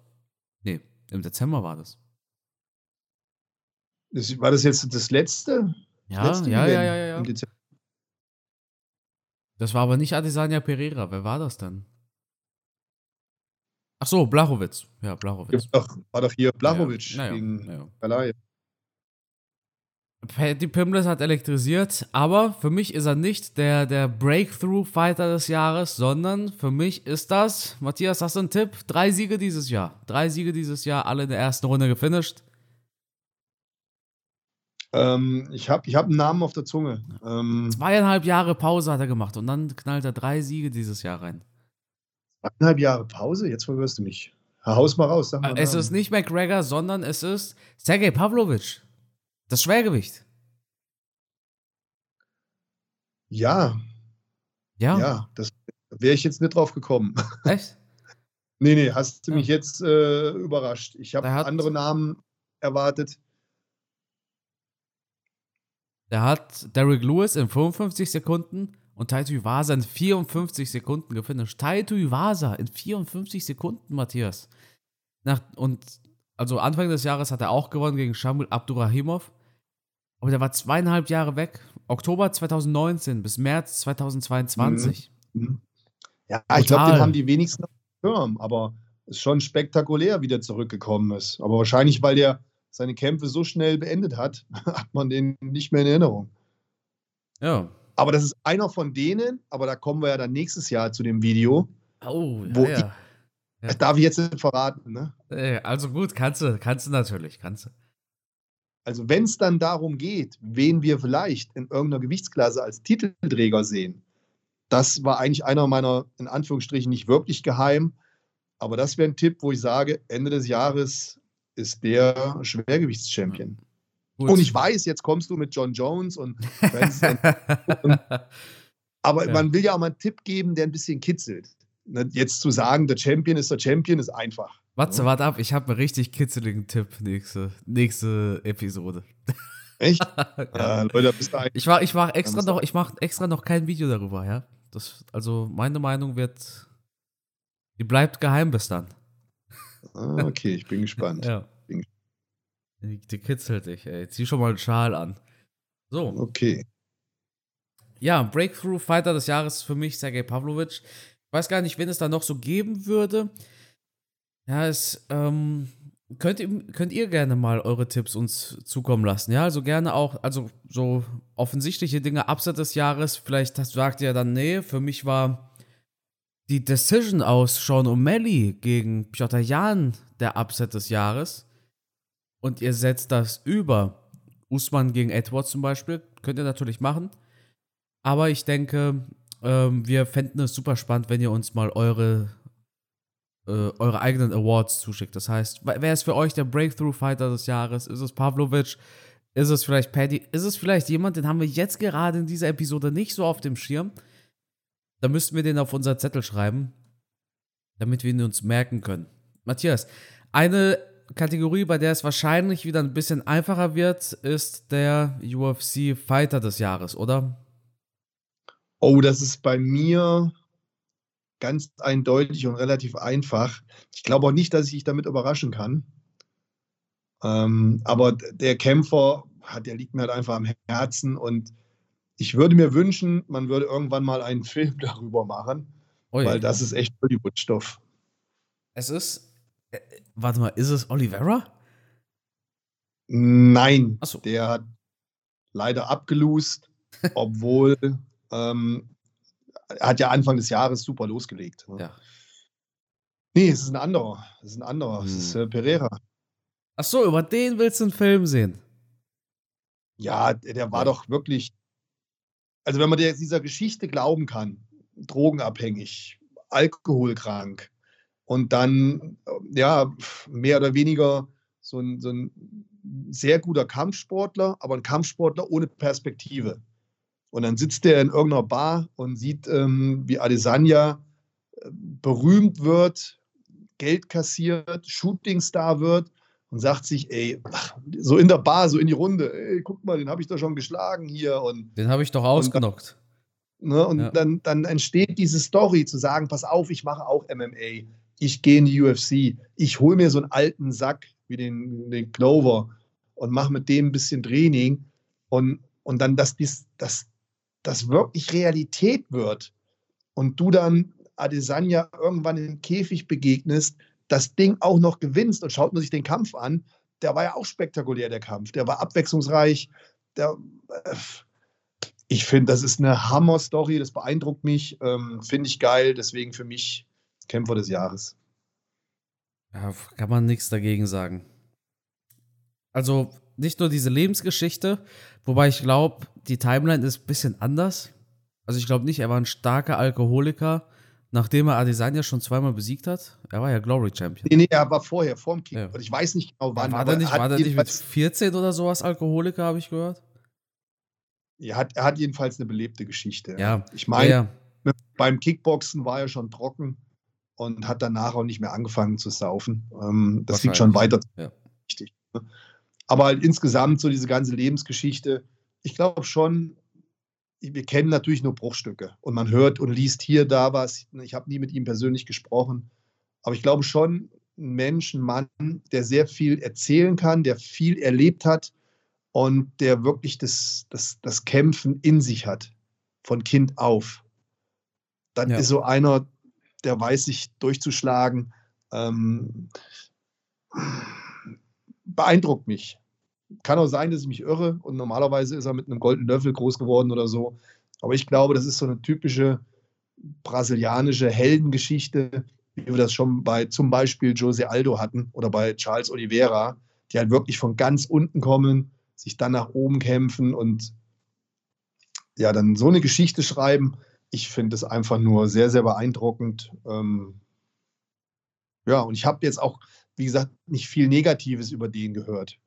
Nee, im Dezember war das. das war das jetzt das letzte? Ja, ja, ja, ja, ja, ja. Das war aber nicht Adesanya Pereira. Wer war das dann? Ach so, Blachowitz. Ja, Blachowitz. War doch, war doch hier Blachowitz ja, gegen ja. Balai. Paddy Pimbles hat elektrisiert, aber für mich ist er nicht der, der Breakthrough-Fighter des Jahres, sondern für mich ist das, Matthias, hast du einen Tipp? Drei Siege dieses Jahr. Drei Siege dieses Jahr, alle in der ersten Runde gefinisht. Ähm, ich habe ich hab einen Namen auf der Zunge. Ähm, Zweieinhalb Jahre Pause hat er gemacht und dann knallt er drei Siege dieses Jahr rein. Zweieinhalb Jahre Pause? Jetzt verwirrst du mich. Haus mal raus. Mal es Namen. ist nicht McGregor, sondern es ist Sergej Pavlovic. Das Schwergewicht. Ja. Ja? Ja, das wäre ich jetzt nicht drauf gekommen. [LAUGHS] Echt? nee, nee, hast du mich jetzt äh, überrascht. Ich habe andere Namen erwartet. Der hat Derek Lewis in 55 Sekunden und Taito Iwasa in 54 Sekunden gefinisht. Taito Iwasa in 54 Sekunden, Matthias. Nach, und also Anfang des Jahres hat er auch gewonnen gegen Shamil Abdurrahimov. Aber der war zweieinhalb Jahre weg. Oktober 2019 bis März 2022. Mhm. mhm. Ja, Total. ich glaube, den haben die wenigsten auf dem Schirm, aber es ist schon spektakulär, wie der zurückgekommen ist. Aber wahrscheinlich, weil der seine Kämpfe so schnell beendet hat, [LAUGHS] hat man den nicht mehr in Erinnerung. Ja. Aber das ist einer von denen, aber da kommen wir ja dann nächstes Jahr zu dem Video. Oh, ja, ja. Ich. Das darf ich jetzt nicht verraten, ne? Also gut, kannst du, kannst du natürlich, kannst du. Also wenn es dann darum geht, wen wir vielleicht in irgendeiner Gewichtsklasse als Titelträger sehen, das war eigentlich einer meiner, in Anführungsstrichen, nicht wirklich geheim. Aber das wäre ein Tipp, wo ich sage, Ende des Jahres ist der Schwergewichtschampion. Gut. Und ich weiß, jetzt kommst du mit John Jones und, und [LAUGHS] aber ja. man will ja auch mal einen Tipp geben, der ein bisschen kitzelt. Ne, jetzt zu sagen, der Champion ist der Champion, ist einfach. Warte, ja. warte ab, ich habe einen richtig kitzeligen Tipp nächste, nächste Episode. Echt? [LAUGHS] ja. äh, Leute, ich mache ich mach extra, noch, mach extra noch kein Video darüber, ja. Das, also meine Meinung wird, die bleibt geheim bis dann. Ah, okay, ich bin gespannt. ja. Die, die kitzelt dich, ey. Zieh schon mal einen Schal an. So. Okay. Ja, Breakthrough Fighter des Jahres für mich, Sergej Pavlovic. Ich weiß gar nicht, wen es da noch so geben würde. Ja, es, ähm, könnt ihr, könnt ihr gerne mal eure Tipps uns zukommen lassen. Ja, also gerne auch, also so offensichtliche Dinge abseits des Jahres. Vielleicht sagt ihr dann, nee, für mich war die Decision aus Sean O'Malley gegen Piotr Jan der Upset des Jahres und ihr setzt das über Usman gegen Edwards zum Beispiel, könnt ihr natürlich machen. Aber ich denke, ähm, wir fänden es super spannend, wenn ihr uns mal eure, äh, eure eigenen Awards zuschickt. Das heißt, wer ist für euch der Breakthrough Fighter des Jahres? Ist es Pavlovic? Ist es vielleicht Paddy? Ist es vielleicht jemand, den haben wir jetzt gerade in dieser Episode nicht so auf dem Schirm? Da müssten wir den auf unser Zettel schreiben, damit wir ihn uns merken können. Matthias, eine Kategorie, bei der es wahrscheinlich wieder ein bisschen einfacher wird, ist der UFC Fighter des Jahres, oder? Oh, das ist bei mir ganz eindeutig und relativ einfach. Ich glaube auch nicht, dass ich dich damit überraschen kann. Ähm, aber der Kämpfer, der liegt mir halt einfach am Herzen und ich würde mir wünschen, man würde irgendwann mal einen Film [LAUGHS] darüber machen, ja. weil das ist echt Hollywood-Stoff. Es ist, äh, warte mal, ist es Oliveira? Nein, so. der hat leider abgelust, [LAUGHS] obwohl ähm, er hat ja Anfang des Jahres super losgelegt. Ne? Ja. Nee, es ist ein anderer. Es ist ein anderer. Hm. Es ist hm. äh, Pereira. Ach so, über den willst du einen Film sehen? Ja, der, der war ja. doch wirklich. Also, wenn man der, dieser Geschichte glauben kann, drogenabhängig, alkoholkrank und dann, ja, mehr oder weniger so ein, so ein sehr guter Kampfsportler, aber ein Kampfsportler ohne Perspektive. Und dann sitzt der in irgendeiner Bar und sieht, ähm, wie Adesanya äh, berühmt wird, Geld kassiert, Shootingstar wird und sagt sich, ey, so in der Bar, so in die Runde, ey, guck mal, den habe ich doch schon geschlagen hier. Und, den habe ich doch ausgenockt. Und, dann, ne, und ja. dann, dann entsteht diese Story zu sagen, pass auf, ich mache auch MMA, ich gehe in die UFC, ich hole mir so einen alten Sack wie den, den Clover und mache mit dem ein bisschen Training und, und dann, dass das dass wirklich Realität wird und du dann Adesanya irgendwann im Käfig begegnest, das Ding auch noch gewinnst und schaut man sich den Kampf an, der war ja auch spektakulär, der Kampf. Der war abwechslungsreich. Der, äh, ich finde, das ist eine Hammer-Story, das beeindruckt mich, ähm, finde ich geil, deswegen für mich Kämpfer des Jahres. Ja, kann man nichts dagegen sagen. Also nicht nur diese Lebensgeschichte, wobei ich glaube, die Timeline ist ein bisschen anders. Also ich glaube nicht, er war ein starker Alkoholiker, Nachdem er Adesanya schon zweimal besiegt hat? Er war ja Glory Champion. Nee, nee, er war vorher, vor dem Kick. Ja. Ich weiß nicht genau wann. War der nicht, war der nicht mit 14 oder sowas Alkoholiker, habe ich gehört? Er hat, er hat jedenfalls eine belebte Geschichte. Ja. Ich meine, ja, ja. beim Kickboxen war er schon trocken und hat danach auch nicht mehr angefangen zu saufen. Ähm, das liegt schon weiter. Ja. Richtig. Ne? Aber halt insgesamt so diese ganze Lebensgeschichte, ich glaube schon, wir kennen natürlich nur Bruchstücke und man hört und liest hier, da was. Ich habe nie mit ihm persönlich gesprochen, aber ich glaube schon, ein Mensch, ein Mann, der sehr viel erzählen kann, der viel erlebt hat und der wirklich das, das, das Kämpfen in sich hat, von Kind auf. Dann ja. ist so einer, der weiß sich durchzuschlagen. Ähm, beeindruckt mich. Kann auch sein, dass ich mich irre und normalerweise ist er mit einem goldenen Löffel groß geworden oder so. Aber ich glaube, das ist so eine typische brasilianische Heldengeschichte, wie wir das schon bei zum Beispiel Jose Aldo hatten oder bei Charles Oliveira, die halt wirklich von ganz unten kommen, sich dann nach oben kämpfen und ja, dann so eine Geschichte schreiben. Ich finde es einfach nur sehr, sehr beeindruckend. Ähm, ja, und ich habe jetzt auch, wie gesagt, nicht viel Negatives über den gehört.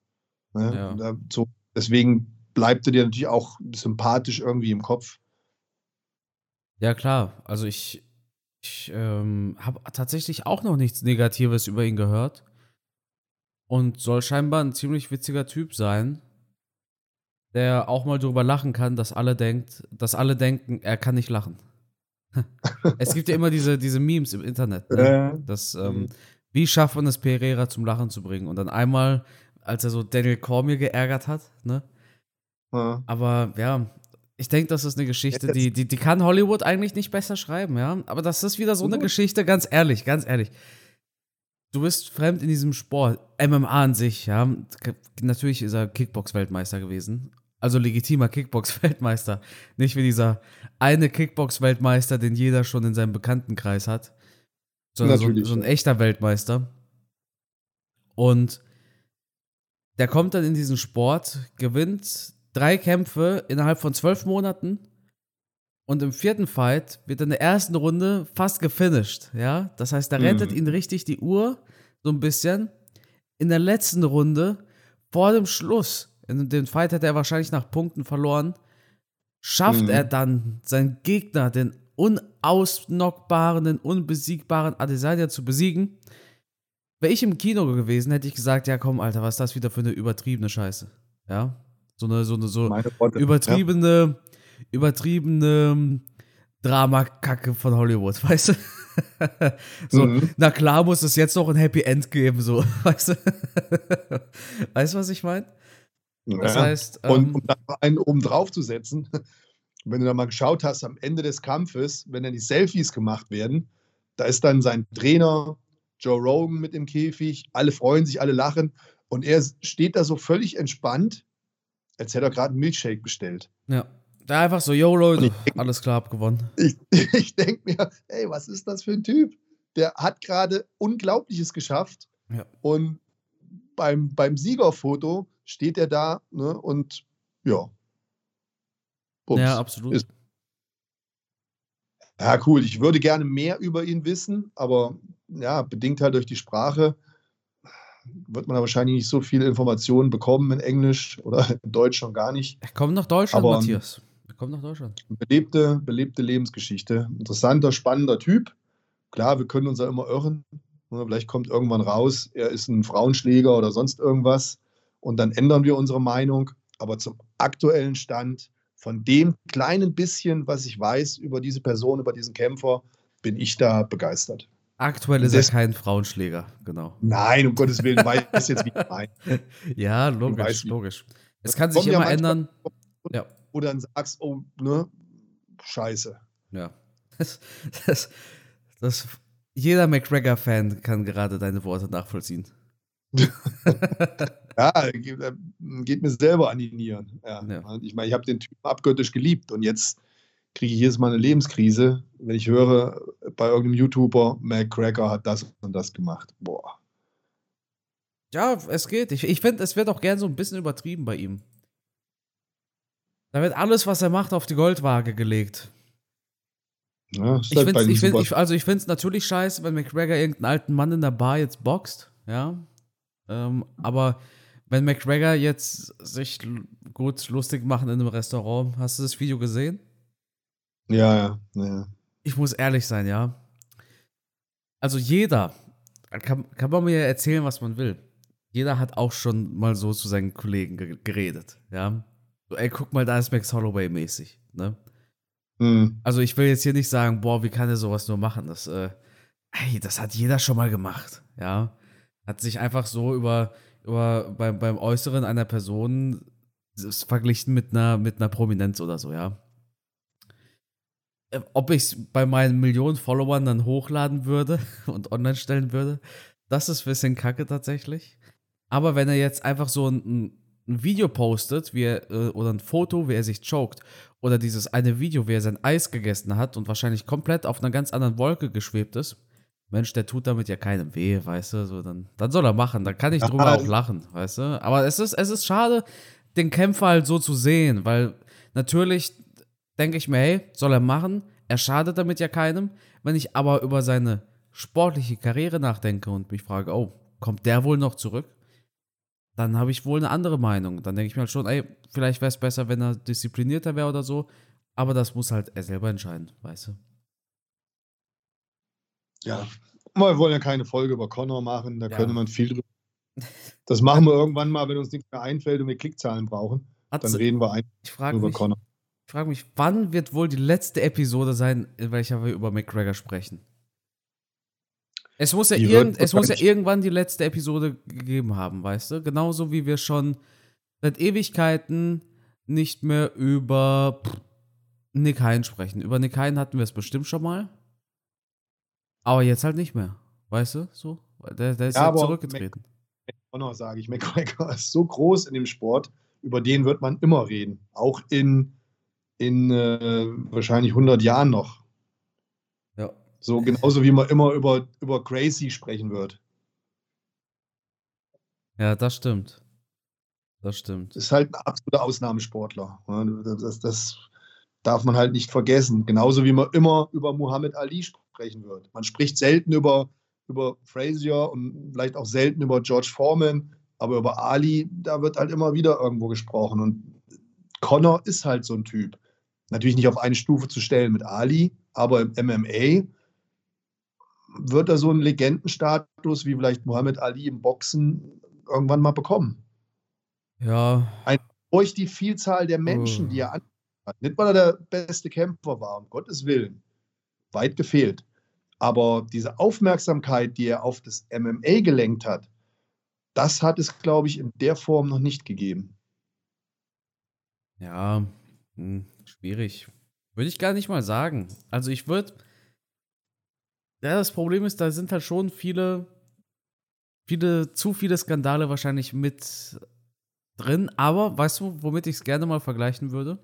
Ne? Ja. So, deswegen bleibt er dir natürlich auch sympathisch irgendwie im Kopf. Ja, klar. Also ich, ich ähm, habe tatsächlich auch noch nichts Negatives über ihn gehört. Und soll scheinbar ein ziemlich witziger Typ sein, der auch mal drüber lachen kann, dass alle denkt, dass alle denken, er kann nicht lachen. [LAUGHS] es gibt ja immer diese, diese Memes im Internet, ne? dass, ähm, mhm. wie schafft man es, Pereira zum Lachen zu bringen? Und dann einmal als er so Daniel Cormier geärgert hat, ne? Ja. Aber ja, ich denke, das ist eine Geschichte, die, die, die kann Hollywood eigentlich nicht besser schreiben, ja. Aber das ist wieder so eine Geschichte, ganz ehrlich, ganz ehrlich. Du bist fremd in diesem Sport, MMA an sich, ja. Natürlich ist er Kickbox-Weltmeister gewesen. Also legitimer Kickbox-Weltmeister. Nicht wie dieser eine Kickbox-Weltmeister, den jeder schon in seinem Bekanntenkreis hat. Sondern so, so, ein echter Weltmeister. Und der kommt dann in diesen Sport, gewinnt drei Kämpfe innerhalb von zwölf Monaten und im vierten Fight wird in der ersten Runde fast gefinisht, ja. Das heißt, da rettet mhm. ihn richtig die Uhr so ein bisschen. In der letzten Runde, vor dem Schluss, in dem Fight hat er wahrscheinlich nach Punkten verloren, schafft mhm. er dann seinen Gegner, den unausnockbaren, den unbesiegbaren Adesanya zu besiegen Wäre ich im Kino gewesen, hätte ich gesagt, ja komm, Alter, was ist das wieder für eine übertriebene Scheiße? Ja? So eine, so eine, so übertriebene, ja. übertriebene Dramakacke von Hollywood, [LAUGHS] weißt du? so, mhm. na klar muss es jetzt noch ein Happy End geben, so, [LAUGHS] weißt du? weißt du, was ich meine? Das ja. heißt. Ähm, Und um da einen oben drauf zu setzen, [LAUGHS] wenn du da mal geschaut hast, am Ende des Kampfes, wenn dann die Selfies gemacht werden, da ist dann sein Trainer, Joe Rogan mit im Käfig, alle freuen sich, alle lachen und er steht da so völlig entspannt als hätte er gerade einen Milkshake bestellt. Ja. Da einfach so, yo Leute, denk, alles klar, abgewonnen. Ich, [LAUGHS] ich denke mir, ey, was ist das für ein Typ? Der hat gerade Unglaubliches geschafft. Ja. Und beim, beim Siegerfoto steht er da ne, und ja. Ups, ja, absolut. Ist, ja, cool. Ich würde gerne mehr über ihn wissen, aber ja, bedingt halt durch die Sprache wird man da wahrscheinlich nicht so viele Informationen bekommen in Englisch oder [LAUGHS] in Deutsch schon gar nicht. Er kommt nach Deutschland, aber, Matthias. Er kommt nach Deutschland. Belebte, belebte Lebensgeschichte. Interessanter, spannender Typ. Klar, wir können uns ja immer irren. Ne, vielleicht kommt irgendwann raus, er ist ein Frauenschläger oder sonst irgendwas. Und dann ändern wir unsere Meinung. Aber zum aktuellen Stand, von dem kleinen bisschen, was ich weiß über diese Person, über diesen Kämpfer, bin ich da begeistert. Aktuell ist er kein Frauenschläger, genau. Nein, um Gottes Willen, weiß jetzt, wie ich meine. [LAUGHS] Ja, logisch, weiß, logisch. Es kann sich immer ja ändern. Ja. Oder dann sagst, oh, ne, scheiße. Ja. [LAUGHS] Das, das, das, jeder McGregor-Fan kann gerade deine Worte nachvollziehen. [LAUGHS] ja, geht, äh, geht, mir selber an die Nieren. Ja. ja. Ich meine, ich habe den Typen abgöttisch geliebt und jetzt kriege ich jedes Mal eine Lebenskrise, wenn ich höre, bei irgendeinem YouTuber, McGregor hat das und das gemacht. Boah. Ja, es geht. Ich, ich finde, es wird auch gern so ein bisschen übertrieben bei ihm. Da wird alles, was er macht, auf die Goldwaage gelegt. Ja, ich halt find's, ich find, ich, also ich finde es natürlich scheiße, wenn McGregor irgendeinen alten Mann in der Bar jetzt boxt, ja. Ähm, aber wenn McGregor jetzt sich gut lustig machen in einem Restaurant, hast du das Video gesehen? Ja, ja, ja. Ich muss ehrlich sein, ja. Also jeder, kann, kann man mir erzählen, was man will. Jeder hat auch schon mal so zu seinen Kollegen ge geredet, ja. So, ey, guck mal, da ist Max Holloway mäßig, ne? Mhm. Also ich will jetzt hier nicht sagen, boah, wie kann er sowas nur machen? Das, äh, ey, das hat jeder schon mal gemacht, ja. Hat sich einfach so über, über beim, beim Äußeren einer Person verglichen mit einer, mit einer Prominenz oder so, ja. Ob ich es bei meinen Millionen Followern dann hochladen würde [LAUGHS] und online stellen würde, das ist ein bisschen kacke tatsächlich. Aber wenn er jetzt einfach so ein, ein Video postet, wie er, äh, oder ein Foto, wie er sich choked, oder dieses eine Video, wie er sein Eis gegessen hat und wahrscheinlich komplett auf einer ganz anderen Wolke geschwebt ist, Mensch, der tut damit ja keinem weh, weißt du, so dann, dann soll er machen, dann kann ich drüber auch lachen, weißt du. Aber es ist, es ist schade, den Kämpfer halt so zu sehen, weil natürlich denke ich mir, hey, soll er machen. Er schadet damit ja keinem. Wenn ich aber über seine sportliche Karriere nachdenke und mich frage, oh, kommt der wohl noch zurück? Dann habe ich wohl eine andere Meinung. Dann denke ich mir halt schon, ey, vielleicht wäre es besser, wenn er disziplinierter wäre oder so. Aber das muss halt er selber entscheiden, weißt du? Ja, wir wollen ja keine Folge über Connor machen, da ja. könnte man viel drüber. [LAUGHS] Das machen wir irgendwann mal, wenn uns nichts mehr einfällt und wir Klickzahlen brauchen. Hat's, dann reden wir einfach über mich, Connor. Ich frage mich, wann wird wohl die letzte Episode sein, in welcher wir über McGregor sprechen? Es muss ja, irgend, es muss ja irgendwann die letzte Episode gegeben haben, weißt du? Genauso wie wir schon seit Ewigkeiten nicht mehr über Nick Hein sprechen. Über Nick Hein hatten wir es bestimmt schon mal. Aber jetzt halt nicht mehr. Weißt du? So. Der, der ist ja, ja zurückgetreten. McGregor, sage ich, [LAUGHS] McGregor ist so groß in dem Sport, über den wird man immer reden. Auch in in äh, wahrscheinlich 100 Jahren noch. Ja. So genauso wie man immer über, über Crazy sprechen wird. Ja, das stimmt. Das stimmt. Ist halt ein absoluter Ausnahmesportler. Das, das darf man halt nicht vergessen. Genauso wie man immer über Muhammad Ali sprechen wird. Man spricht selten über, über Frazier und vielleicht auch selten über George Foreman, aber über Ali, da wird halt immer wieder irgendwo gesprochen. Und Connor ist halt so ein Typ natürlich nicht auf eine Stufe zu stellen mit Ali, aber im MMA wird er so einen Legendenstatus wie vielleicht Muhammad Ali im Boxen irgendwann mal bekommen. Ja. Ein, durch die Vielzahl der Menschen, oh. die er hat. Nicht, weil er der beste Kämpfer war, um Gottes Willen. Weit gefehlt. Aber diese Aufmerksamkeit, die er auf das MMA gelenkt hat, das hat es, glaube ich, in der Form noch nicht gegeben. Ja, hm. Schwierig. Würde ich gar nicht mal sagen. Also ich würde. Ja, das Problem ist, da sind halt schon viele, viele, zu viele Skandale wahrscheinlich mit drin, aber weißt du, womit ich es gerne mal vergleichen würde?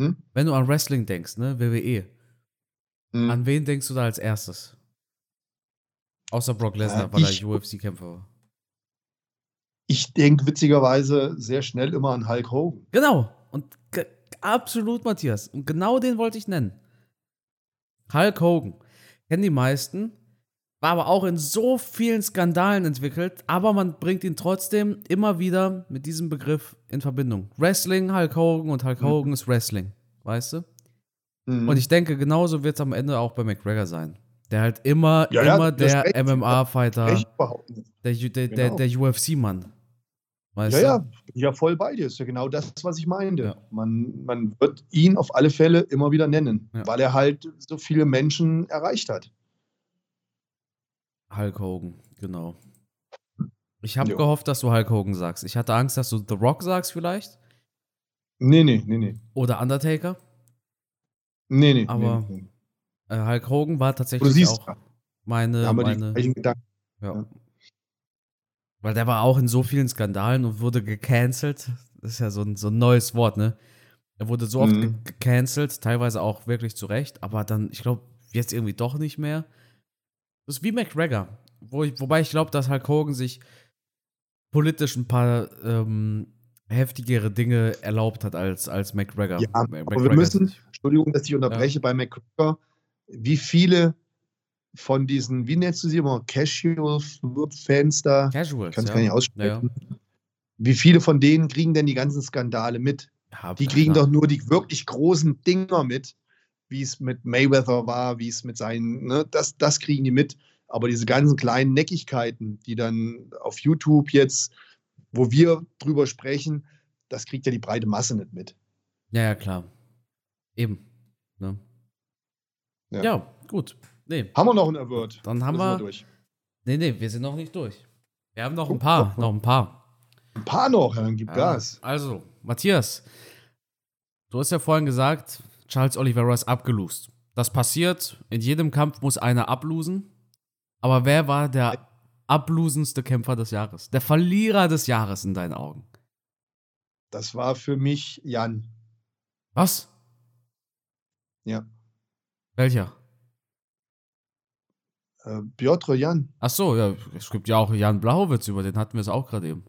Hm? Wenn du an Wrestling denkst, ne, WWE, Hm. an wen denkst du da als erstes? Außer Brock Lesnar, Äh, weil ich- er UFC-Kämpfer war. Ich denke witzigerweise sehr schnell immer an Hulk Hogan. Genau. Und absolut, Matthias. Und genau den wollte ich nennen. Hulk Hogan. Kennen die meisten. War aber auch in so vielen Skandalen entwickelt. Aber man bringt ihn trotzdem immer wieder mit diesem Begriff in Verbindung. Wrestling, Hulk Hogan und Hulk Mhm. Hogan ist Wrestling. Weißt du? Mhm. Und ich denke, genauso wird es am Ende auch bei McGregor sein. Der halt immer, Ja, ja, immer das der. MMA-Fighter, der, der, der, Genau. der UFC-Mann. Weißt Ja, du? ja, ja voll bei dir. Ist ja genau das, was ich meinte. Ja. Man, man wird ihn auf alle Fälle immer wieder nennen, Ja. weil er halt so viele Menschen erreicht hat. Hulk Hogan, genau. Ich habe gehofft, dass du Hulk Hogan sagst. Ich hatte Angst, dass du The Rock sagst vielleicht. Nee, nee, nee, nee. Oder Undertaker. Nee, nee. Aber- nee, nee. Äh, Hulk Hogan war tatsächlich siehst, auch meine. meine Gedanken. ja. ja. Weil der war auch in so vielen Skandalen und wurde gecancelt. Das ist ja so ein, so ein neues Wort, ne? Er wurde so oft Mhm. ge gecancelt, teilweise auch wirklich zu Recht, aber dann, ich glaube, jetzt irgendwie doch nicht mehr. Das ist wie McGregor. Wo ich, wobei ich glaube, dass Hulk Hogan sich politisch ein paar ähm, heftigere Dinge erlaubt hat als, als McGregor. Ja, aber wir McGregor müssen, Entschuldigung, dass ich unterbreche bei McGregor, wie viele von diesen, wie nennst du sie immer, Casual-Fans da, Casuals. ich kann es ja. gar nicht Ja, aussprechen, wie viele von denen kriegen denn die ganzen Skandale mit? ja. Die kriegen doch nur die wirklich großen Dinger mit, wie es mit Mayweather war, wie es mit seinen, ne, das, das kriegen die mit. Aber diese ganzen kleinen Neckigkeiten, die dann auf YouTube jetzt, wo wir drüber sprechen, das kriegt ja die breite Masse nicht mit. Ja, ja, klar. Eben. Ne? Ja. Ja. gut. Nee, Haben wir noch einen Award? dann haben Müssen wir. durch. Nee, nee, wir sind noch nicht durch. Wir haben noch ein paar, oh, noch ein paar. Ein paar noch, dann gib Ja, Gas. Also, Matthias, du hast ja vorhin gesagt, Charles Oliveira ist abgelost. Das passiert, in jedem Kampf muss einer ablosen. Aber wer war der ablosendste Kämpfer des Jahres? Der Verlierer des Jahres in deinen Augen? Das war für mich Jan. Was? Ja. Welcher? Äh, Piotr Jan. Ach so, ja, es gibt ja auch Jan Blauwitz, über den hatten wir es auch gerade eben.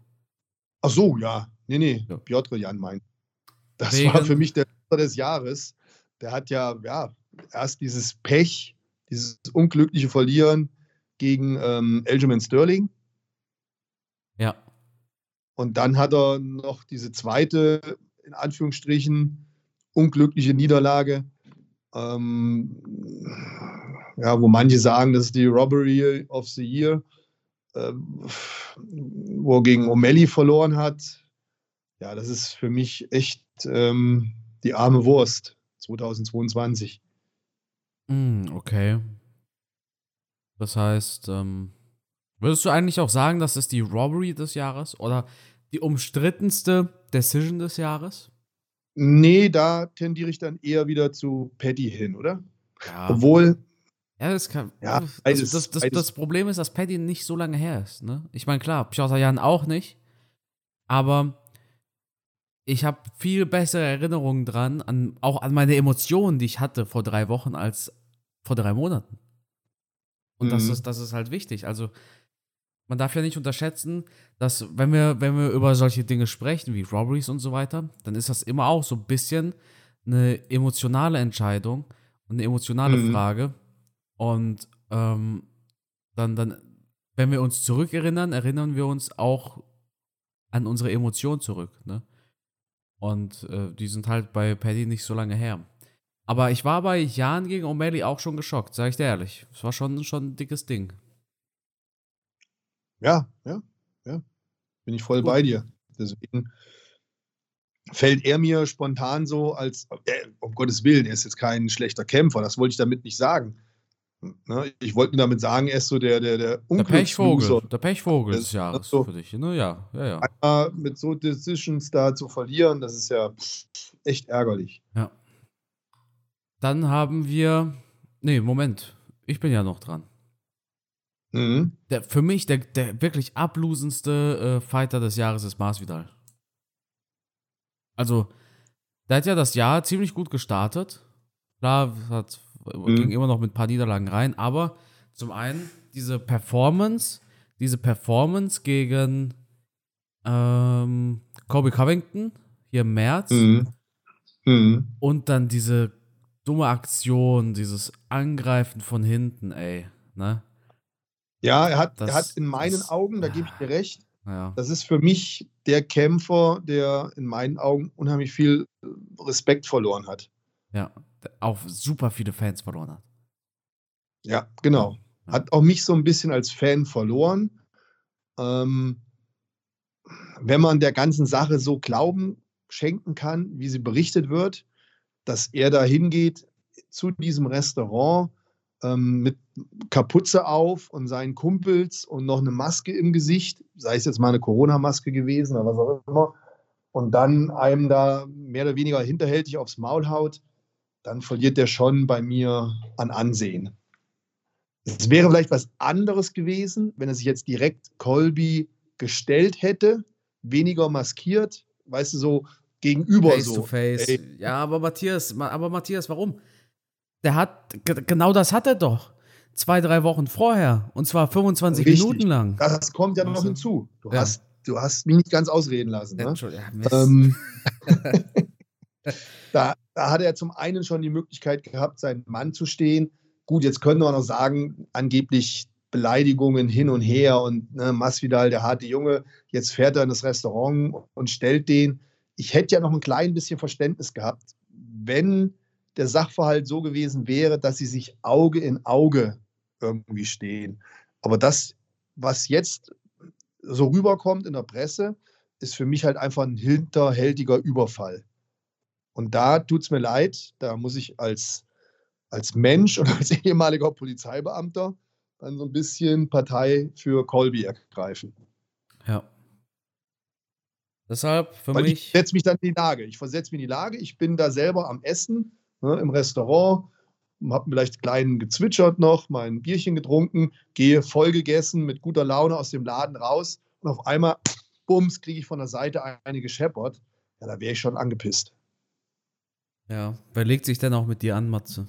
Ach so, ja. Nee, nee, Ja. Piotr Jan meint. Das Wegen- war für mich der des Jahres. Der hat ja, ja, erst dieses Pech, dieses unglückliche Verlieren gegen ähm, Aljamain Sterling. Ja. Und dann hat er noch diese zweite, in Anführungsstrichen, unglückliche Niederlage. Ähm, ja, wo manche sagen, das ist die Robbery of the Year, ähm, wo er gegen O'Malley verloren hat. Ja, das ist für mich echt ähm, die arme Wurst 2022. Hm, okay. Das heißt, ähm, würdest du eigentlich auch sagen, das ist die Robbery des Jahres oder die umstrittenste Decision des Jahres? Nee, da tendiere ich dann eher wieder zu Paddy hin, oder? Ja. Obwohl, Ja, das kann. Ja, das, beides- das, das, beides. das Problem ist, dass Paddy nicht so lange her ist. Ne? Ich meine, klar, Piotr Jan auch nicht. Aber ich habe viel bessere Erinnerungen dran, an, auch an meine Emotionen, die ich hatte vor drei Wochen, als vor drei Monaten. Und das, Mhm. ist, das ist halt wichtig. Also, man darf ja nicht unterschätzen, dass, wenn wir, wenn wir über solche Dinge sprechen, wie Robberies und so weiter, dann ist das immer auch so ein bisschen eine emotionale Entscheidung und eine emotionale Mhm. Frage. Und ähm, dann, dann, wenn wir uns zurückerinnern, erinnern wir uns auch an unsere Emotionen zurück. Ne? Und äh, die sind halt bei Paddy nicht so lange her. Aber ich war bei Jan gegen O'Malley auch schon geschockt, sag ich dir ehrlich. Es war schon, schon ein dickes Ding. Ja, ja, ja. Bin ich voll Gut. bei dir. Deswegen fällt er mir spontan so als, äh, um Gottes Willen, er ist jetzt kein schlechter Kämpfer, das wollte ich damit nicht sagen. Ne? Ich wollte damit sagen, er ist so der, der, der Der Pechvogel, Unglücksloser. der Pechvogel des ist Jahres so. für dich. Ne? Ja, ja, ja. Einmal mit so Decisions da zu verlieren, das ist ja echt ärgerlich. ja. Dann haben wir. Nee, Moment. Ich bin ja noch dran. Mhm. Der, für mich der, der wirklich ablosendste äh, Fighter des Jahres ist Masvidal. Also, der hat ja das Jahr ziemlich gut gestartet. Klar, hat, mhm. ging immer noch mit ein paar Niederlagen rein, aber zum einen diese Performance, diese Performance gegen ähm, Kobe Covington hier im März mhm. Mhm. und dann diese dumme Aktion, dieses Angreifen von hinten, ey, ne? Ja, er hat, das, er hat in meinen das, Augen, da gebe ich dir recht, ja. das ist für mich der Kämpfer, der in meinen Augen unheimlich viel Respekt verloren hat. Ja, auch super viele Fans verloren hat. Ja, genau. Hat auch mich so ein bisschen als Fan verloren. Ähm, wenn man der ganzen Sache so Glauben schenken kann, wie sie berichtet wird, dass er da hingeht zu diesem Restaurant ähm, mit Kapuze auf und seinen Kumpels und noch eine Maske im Gesicht, sei es jetzt mal eine Corona-Maske gewesen oder was auch immer, und dann einem da mehr oder weniger hinterhältig aufs Maul haut, dann verliert der schon bei mir an Ansehen. Es wäre vielleicht was anderes gewesen, wenn er sich jetzt direkt Colby gestellt hätte, weniger maskiert, weißt du, so gegenüber face so. To face. Ey. Ja, aber Matthias, aber Matthias, warum? Der hat, genau das hat er doch. Zwei, drei Wochen vorher. Und zwar 25 Richtig. Minuten lang. Das kommt ja noch also, hinzu. Du, ja. hast, du hast mich nicht ganz ausreden lassen. Ne? Ähm, [LAUGHS] [LAUGHS] da, da hat er zum einen schon die Möglichkeit gehabt, seinen Mann zu stehen. Gut, jetzt können wir noch sagen, angeblich Beleidigungen hin und her und ne, Masvidal, der harte Junge, jetzt fährt er in das Restaurant und stellt den. Ich hätte ja noch ein klein bisschen Verständnis gehabt, wenn der Sachverhalt so gewesen wäre, dass sie sich Auge in Auge irgendwie stehen. Aber das, was jetzt so rüberkommt in der Presse, ist für mich halt einfach ein hinterhältiger Überfall. Und da tut es mir leid, da muss ich als, als Mensch [LAUGHS] und als ehemaliger Polizeibeamter dann so ein bisschen Partei für Colby ergreifen. Ja. Deshalb für Weil mich. Ich setze mich dann in die Lage. Ich versetze mich in die Lage. Ich bin da selber am Essen ne, im Restaurant, habe vielleicht klein gezwitschert noch, mein Bierchen getrunken, gehe voll gegessen, mit guter Laune aus dem Laden raus und auf einmal, bums, kriege ich von der Seite eine gescheppert. Ja, da wäre ich schon angepisst. Ja, wer legt sich denn auch mit dir an, Matze?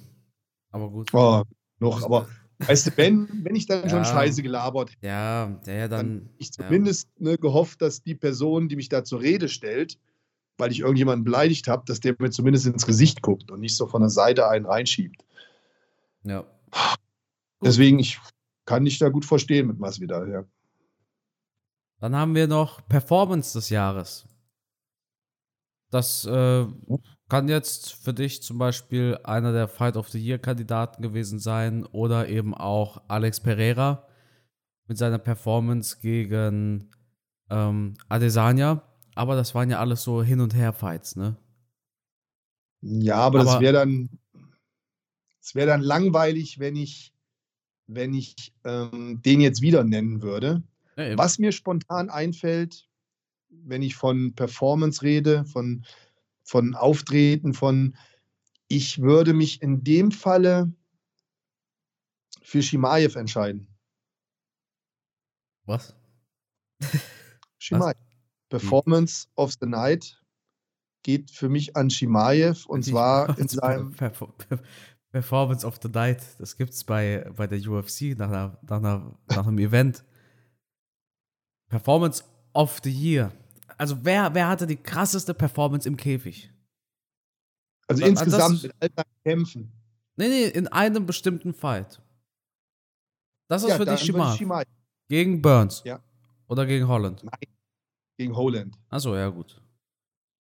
Aber gut. Oh, noch, aber weißt du, wenn, wenn ich dann ja, schon Scheiße gelabert hätte, ja, der dann, dann ich zumindest ja. ne, gehofft, dass die Person, die mich da zur Rede stellt, weil ich irgendjemanden beleidigt habe, dass der mir zumindest ins Gesicht guckt und nicht so von der Seite einen reinschiebt. Ja. Deswegen, ich kann dich da gut verstehen mit Masvidal, ja. Dann haben wir noch Performance des Jahres. Das äh, kann jetzt für dich zum Beispiel einer der Fight of the Year-Kandidaten gewesen sein oder eben auch Alex Pereira mit seiner Performance gegen ähm, Adesanya. Aber das waren ja alles so Hin- und Her-Fights, ne? Ja, aber, aber das wäre dann, es wäre dann langweilig, wenn ich, wenn ich ähm, den jetzt wieder nennen würde. Ja, Was mir spontan einfällt, wenn ich von Performance rede, von, von Auftreten, von ich würde mich in dem Falle für Shimaev entscheiden. Was? [LAUGHS] Shimaev. Performance of the Night geht für mich an Shimaev und zwar [LAUGHS] in seinem Performance of the Night. Das gibt es bei, bei der UFC nach, einer, nach, einer, nach einem Event. Performance of the Year. Also wer, wer hatte die krasseste Performance im Käfig? Also, also insgesamt das, mit all seinen Kämpfen. Nee, nee, in einem bestimmten Fight. Das ist ja, für dich Shimaev. Gegen Burns. Ja. Oder gegen Holland. Nein gegen Holland. Achso, ja, gut.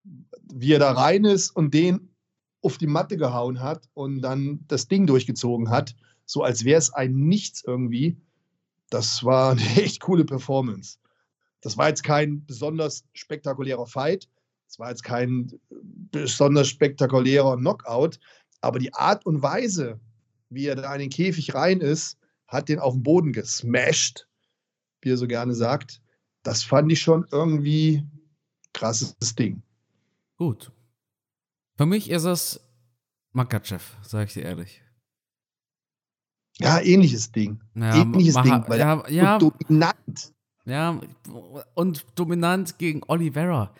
Wie er da rein ist und den auf die Matte gehauen hat und dann das Ding durchgezogen hat, so als wäre es ein Nichts irgendwie. Das war eine [LAUGHS] echt coole Performance. Das war jetzt kein besonders spektakulärer Fight. Es war jetzt kein besonders spektakulärer Knockout. Aber die Art und Weise, wie er da in den Käfig rein ist, hat den auf den Boden gesmashed, wie er so gerne sagt das fand ich schon irgendwie krasses Ding. Gut. Für mich ist es Makachev, sage ich dir ehrlich. Ja, ähnliches Ding. Ja, ähnliches Ding, weil ja, er ja. dominant. Ja, und dominant gegen Oliveira.